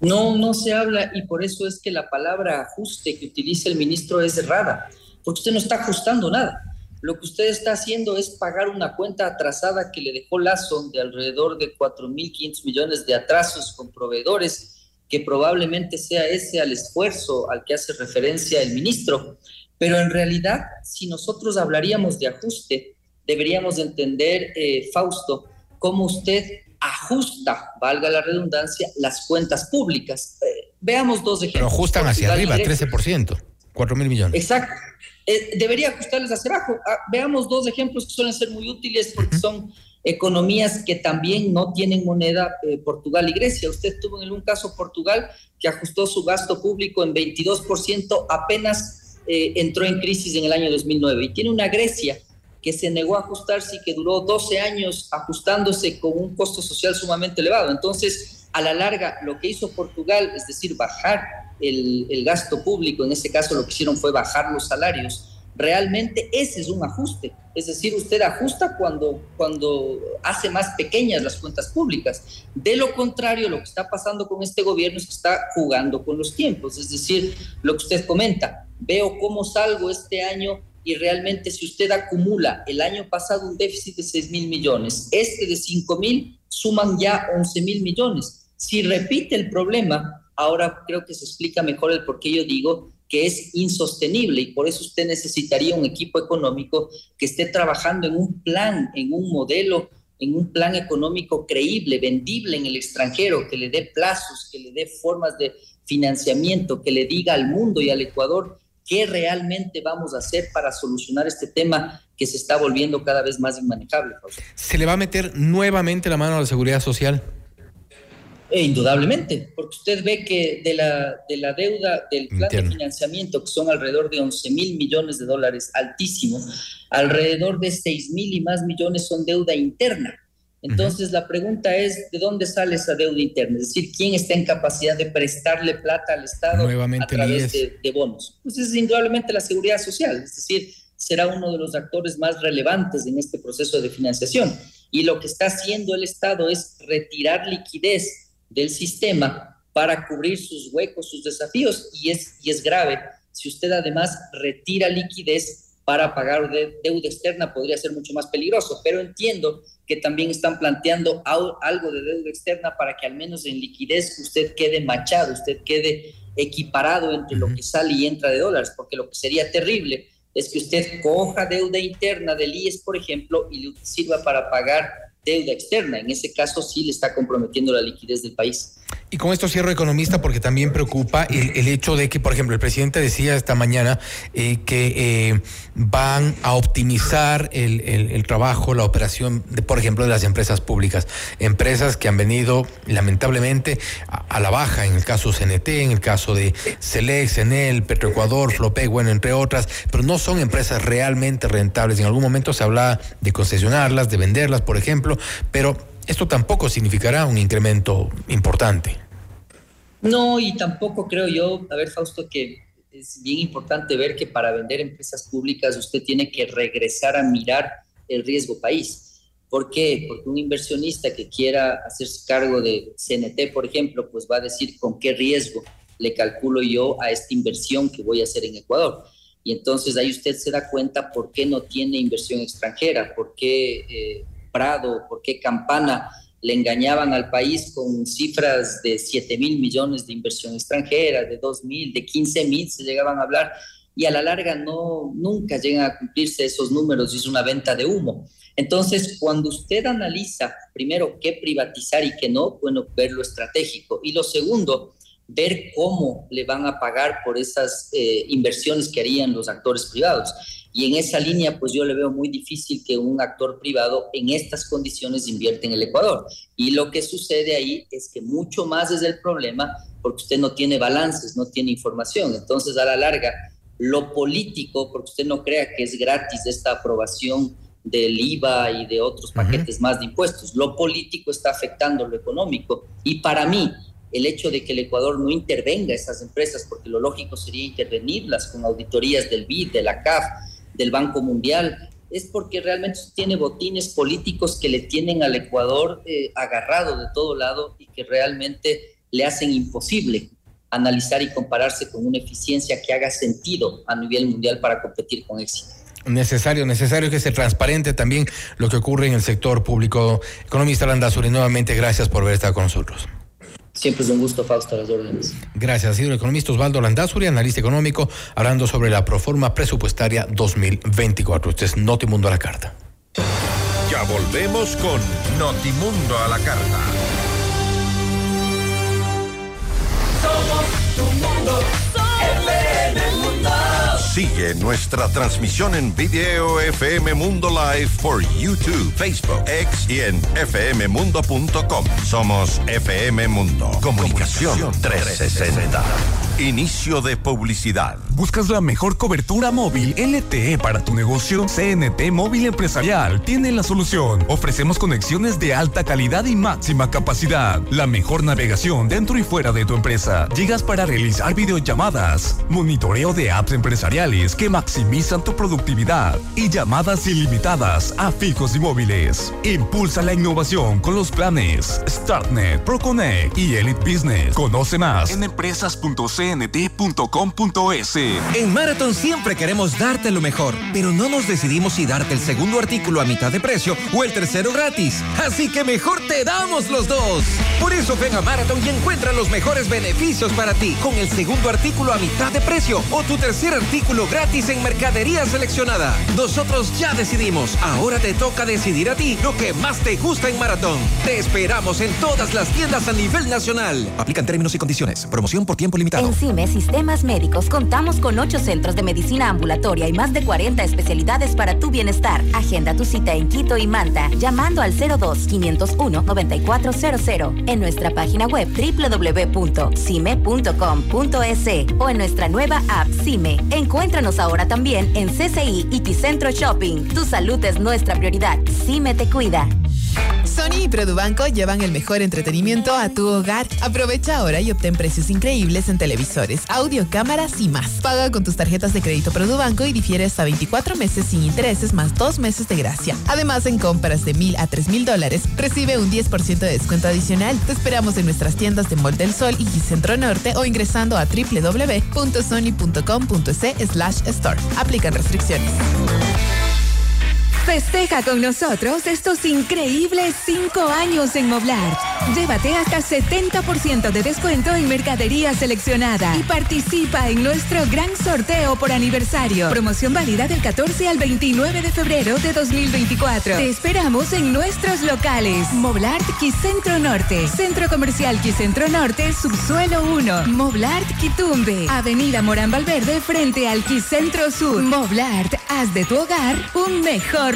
No, no se habla y por eso es que la palabra ajuste que utiliza el ministro es errada, porque usted no está ajustando nada. Lo que usted está haciendo es pagar una cuenta atrasada que le dejó Lazo de alrededor de 4.500 millones de atrasos con proveedores, que probablemente sea ese al esfuerzo al que hace referencia el ministro. Pero en realidad, si nosotros hablaríamos de ajuste, deberíamos entender, eh, Fausto, cómo usted ajusta, valga la redundancia, las cuentas públicas. Eh, veamos dos ejemplos. Pero ajustan hacia arriba, 13%, 4 mil millones. Exacto. Eh, debería ajustarles hacia abajo. Ah, veamos dos ejemplos que suelen ser muy útiles porque uh -huh. son economías que también no tienen moneda, eh, Portugal y Grecia. Usted tuvo en un caso Portugal que ajustó su gasto público en 22%, apenas entró en crisis en el año 2009. Y tiene una Grecia que se negó a ajustarse y que duró 12 años ajustándose con un costo social sumamente elevado. Entonces, a la larga, lo que hizo Portugal, es decir, bajar el, el gasto público, en este caso lo que hicieron fue bajar los salarios, realmente ese es un ajuste. Es decir, usted ajusta cuando, cuando hace más pequeñas las cuentas públicas. De lo contrario, lo que está pasando con este gobierno es que está jugando con los tiempos. Es decir, lo que usted comenta, veo cómo salgo este año y realmente si usted acumula el año pasado un déficit de 6 mil millones, este de 5 mil, suman ya 11 mil millones. Si repite el problema, ahora creo que se explica mejor el por qué yo digo que es insostenible y por eso usted necesitaría un equipo económico que esté trabajando en un plan, en un modelo, en un plan económico creíble, vendible en el extranjero, que le dé plazos, que le dé formas de financiamiento, que le diga al mundo y al Ecuador qué realmente vamos a hacer para solucionar este tema que se está volviendo cada vez más inmanejable. ¿Se le va a meter nuevamente la mano a la seguridad social? Eh, indudablemente, porque usted ve que de la, de la deuda del plan Entiendo. de financiamiento, que son alrededor de 11 mil millones de dólares, altísimo, alrededor de 6 mil y más millones son deuda interna. Entonces, uh -huh. la pregunta es, ¿de dónde sale esa deuda interna? Es decir, ¿quién está en capacidad de prestarle plata al Estado Nuevamente a través de, de, bonos? Pues es indudablemente la seguridad social, es decir, será uno de los actores más relevantes en este proceso de financiación. Y lo que está haciendo el Estado es retirar liquidez del sistema para cubrir sus huecos, sus desafíos, y es, y es grave. Si usted además retira liquidez para pagar de deuda externa, podría ser mucho más peligroso, pero entiendo que también están planteando algo de deuda externa para que al menos en liquidez usted quede machado, usted quede equiparado entre lo que sale y entra de dólares, porque lo que sería terrible es que usted coja deuda interna del IES, por ejemplo, y le sirva para pagar deuda externa. En ese caso sí le está comprometiendo la liquidez del país. Y con esto cierro economista porque también preocupa el, hecho de que, por ejemplo, el presidente decía esta mañana eh, que eh, van a optimizar el, trabajo, la operación, de, por ejemplo, de las empresas públicas. Empresas que han venido lamentablemente a, la baja, en el caso CNT, en el caso de Celex, Enel, Petroecuador, Flopec, bueno, entre otras, pero no son empresas realmente rentables. En algún momento se hablaba de concesionarlas, de venderlas, por ejemplo, pero esto tampoco significará un incremento importante. No, y tampoco creo yo, a ver, Fausto, que es bien importante ver que para vender empresas públicas usted tiene que regresar a mirar el riesgo país. ¿Por qué? Porque un inversionista que quiera hacerse cargo de CNT, por ejemplo, pues va a decir con qué riesgo le calculo yo a esta inversión que voy a hacer en Ecuador. Y entonces ahí usted se da cuenta por qué no tiene inversión extranjera, por qué eh, Prado, por qué Campana le engañaban al país con cifras de 7 mil millones de inversión extranjera, de 2 mil, de 15 mil se llegaban a hablar y a la larga no, nunca llegan a cumplirse esos números y es una venta de humo. Entonces, cuando usted analiza primero qué privatizar y qué no, bueno, ver lo estratégico. Y lo segundo, ver cómo le van a pagar por esas eh, inversiones que harían los actores privados. Y en esa línea, pues yo le veo muy difícil que un actor privado en estas condiciones invierta en el Ecuador. Y lo que sucede ahí es que mucho más es el problema porque usted no tiene balances, no tiene información. Entonces, a la larga, lo político, porque usted no crea que es gratis esta aprobación del IVA y de otros paquetes más de impuestos. Lo político está afectando lo económico. Y para mí, el hecho de que el Ecuador no intervenga a esas empresas, porque lo lógico sería intervenirlas con auditorías del BID, de la CAF, del Banco Mundial, es porque realmente tiene botines políticos que le tienen al Ecuador eh, agarrado de todo lado y que realmente le hacen imposible analizar y compararse con una eficiencia que haga sentido a nivel mundial para competir con éxito. Necesario, necesario que sea transparente también lo que ocurre en el sector público. Economista Landazuri, nuevamente gracias por haber estado con nosotros. Siempre es un gusto, Fausto, a las órdenes. Gracias. Ha sido el economista Osvaldo Landazuri, analista económico, hablando sobre la proforma presupuestaria 2024. Este es Notimundo a la carta. Ya volvemos con Notimundo a la carta. Somos tu mundo. Sigue nuestra transmisión en video FM Mundo Live por YouTube, Facebook, X y en fmmundo.com. Somos FM Mundo. Comunicación 360. Inicio de publicidad. ¿Buscas la mejor cobertura móvil LTE para tu negocio? CNT Móvil Empresarial tiene la solución. Ofrecemos conexiones de alta calidad y máxima capacidad. La mejor navegación dentro y fuera de tu empresa. Llegas para realizar videollamadas, monitoreo de apps empresariales que maximizan tu productividad y llamadas ilimitadas a fijos y móviles. Impulsa la innovación con los planes StartNet, ProConnect y Elite Business. Conoce más en empresas.cnt.com.es. En Marathon siempre queremos darte lo mejor, pero no nos decidimos si darte el segundo artículo a mitad de precio o el tercero gratis. Así que mejor te damos los dos. Por eso ven a Marathon y encuentra los mejores beneficios para ti con el segundo artículo a mitad de precio o tu tercer artículo gratis en mercadería seleccionada. Nosotros ya decidimos. Ahora te toca decidir a ti lo que más te gusta en Marathon. Te esperamos en todas las tiendas a nivel nacional. Aplican términos y condiciones. Promoción por tiempo limitado. En CIME Sistemas Médicos contamos con ocho centros de medicina ambulatoria y más de 40 especialidades para tu bienestar. Agenda tu cita en Quito y Manta llamando al 02-501-9400 en nuestra página web www.cime.com.es o en nuestra nueva app CIME. Encuéntranos ahora también en CCI y Ticentro Shopping. Tu salud es nuestra prioridad. CIME te cuida. Y Produbanco llevan el mejor entretenimiento a tu hogar. Aprovecha ahora y obtén precios increíbles en televisores, audio, cámaras y más. Paga con tus tarjetas de crédito Produbanco y difiere hasta 24 meses sin intereses más dos meses de gracia. Además, en compras de mil a tres mil dólares, recibe un 10% de descuento adicional. Te esperamos en nuestras tiendas de Mall del Sol y Centro Norte o ingresando a www.sony.com.es slash store. Aplican restricciones. Festeja con nosotros estos increíbles cinco años en Moblart. Llévate hasta 70% de descuento en mercadería seleccionada y participa en nuestro gran sorteo por aniversario. Promoción válida del 14 al 29 de febrero de 2024. Te esperamos en nuestros locales. Moblart Quicentro Norte, Centro Comercial Quicentro Norte, Subsuelo 1. Moblart Quitumbe, Avenida Morán Valverde frente al Quicentro Sur. Moblart, haz de tu hogar un mejor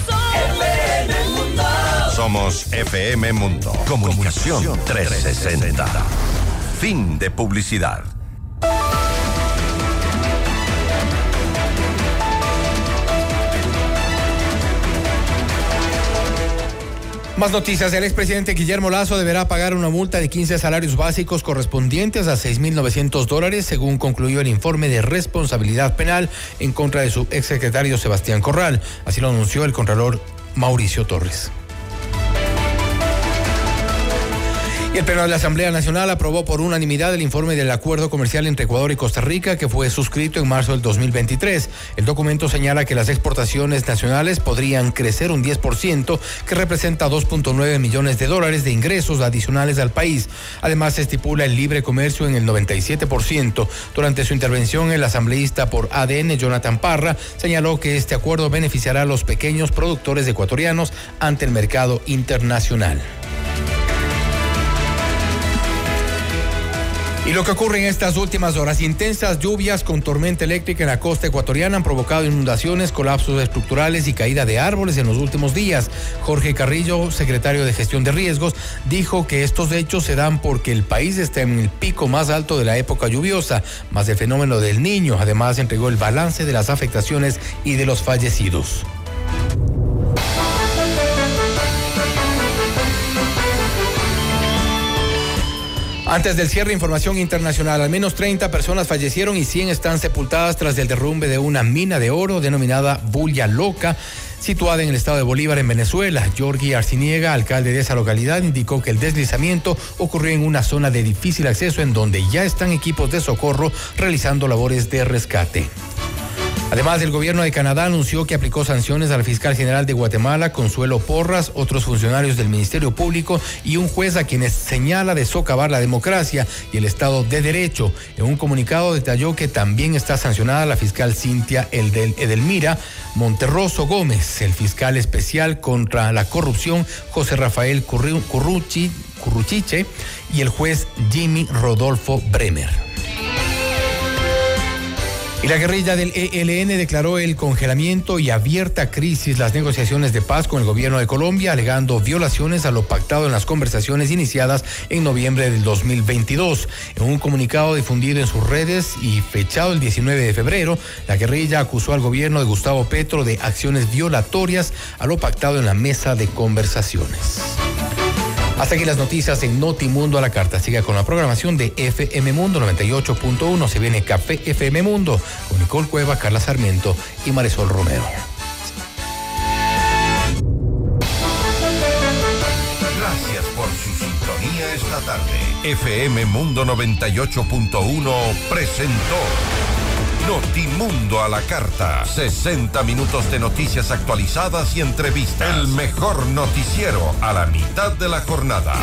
Somos FM Mundo. Comunicación 360. Fin de publicidad. Más noticias. El expresidente Guillermo Lazo deberá pagar una multa de 15 salarios básicos correspondientes a 6.900 dólares, según concluyó el informe de responsabilidad penal en contra de su exsecretario Sebastián Corral. Así lo anunció el contralor Mauricio Torres. Y el Pleno de la Asamblea Nacional aprobó por unanimidad el informe del acuerdo comercial entre Ecuador y Costa Rica que fue suscrito en marzo del 2023. El documento señala que las exportaciones nacionales podrían crecer un 10%, que representa 2.9 millones de dólares de ingresos adicionales al país. Además, se estipula el libre comercio en el 97%. Durante su intervención, el asambleísta por ADN, Jonathan Parra, señaló que este acuerdo beneficiará a los pequeños productores ecuatorianos ante el mercado internacional. Y lo que ocurre en estas últimas horas, intensas lluvias con tormenta eléctrica en la costa ecuatoriana han provocado inundaciones, colapsos estructurales y caída de árboles en los últimos días. Jorge Carrillo, secretario de Gestión de Riesgos, dijo que estos hechos se dan porque el país está en el pico más alto de la época lluviosa, más el fenómeno del niño. Además, entregó el balance de las afectaciones y de los fallecidos. Antes del cierre, información internacional. Al menos 30 personas fallecieron y 100 están sepultadas tras el derrumbe de una mina de oro denominada Bulla Loca, situada en el estado de Bolívar, en Venezuela. Jorgi Arciniega, alcalde de esa localidad, indicó que el deslizamiento ocurrió en una zona de difícil acceso en donde ya están equipos de socorro realizando labores de rescate. Además, el gobierno de Canadá anunció que aplicó sanciones al fiscal general de Guatemala, Consuelo Porras, otros funcionarios del Ministerio Público y un juez a quienes señala de socavar la democracia y el Estado de Derecho. En un comunicado detalló que también está sancionada la fiscal Cintia Edelmira Monterroso Gómez, el fiscal especial contra la corrupción José Rafael Curruchiche y el juez Jimmy Rodolfo Bremer. Y la guerrilla del ELN declaró el congelamiento y abierta crisis las negociaciones de paz con el gobierno de Colombia, alegando violaciones a lo pactado en las conversaciones iniciadas en noviembre del 2022. En un comunicado difundido en sus redes y fechado el 19 de febrero, la guerrilla acusó al gobierno de Gustavo Petro de acciones violatorias a lo pactado en la mesa de conversaciones. Hasta aquí las noticias en Notimundo a la carta. Siga con la programación de FM Mundo 98.1. Se viene Café FM Mundo con Nicole Cueva, Carla Sarmiento y Marisol Romero. Gracias por su sintonía esta tarde. FM Mundo 98.1 presentó. Notimundo a la carta. 60 minutos de noticias actualizadas y entrevistas. El mejor noticiero a la mitad de la jornada.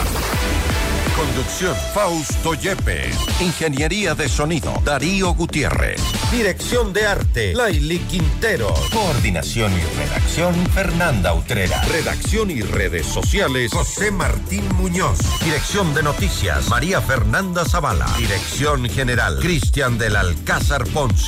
Conducción Fausto Yepes. Ingeniería de sonido Darío Gutiérrez. Dirección de arte Laili Quintero. Coordinación y redacción Fernanda Utrera. Redacción y redes sociales José Martín Muñoz. Dirección de noticias María Fernanda Zavala. Dirección general Cristian del Alcázar Ponce.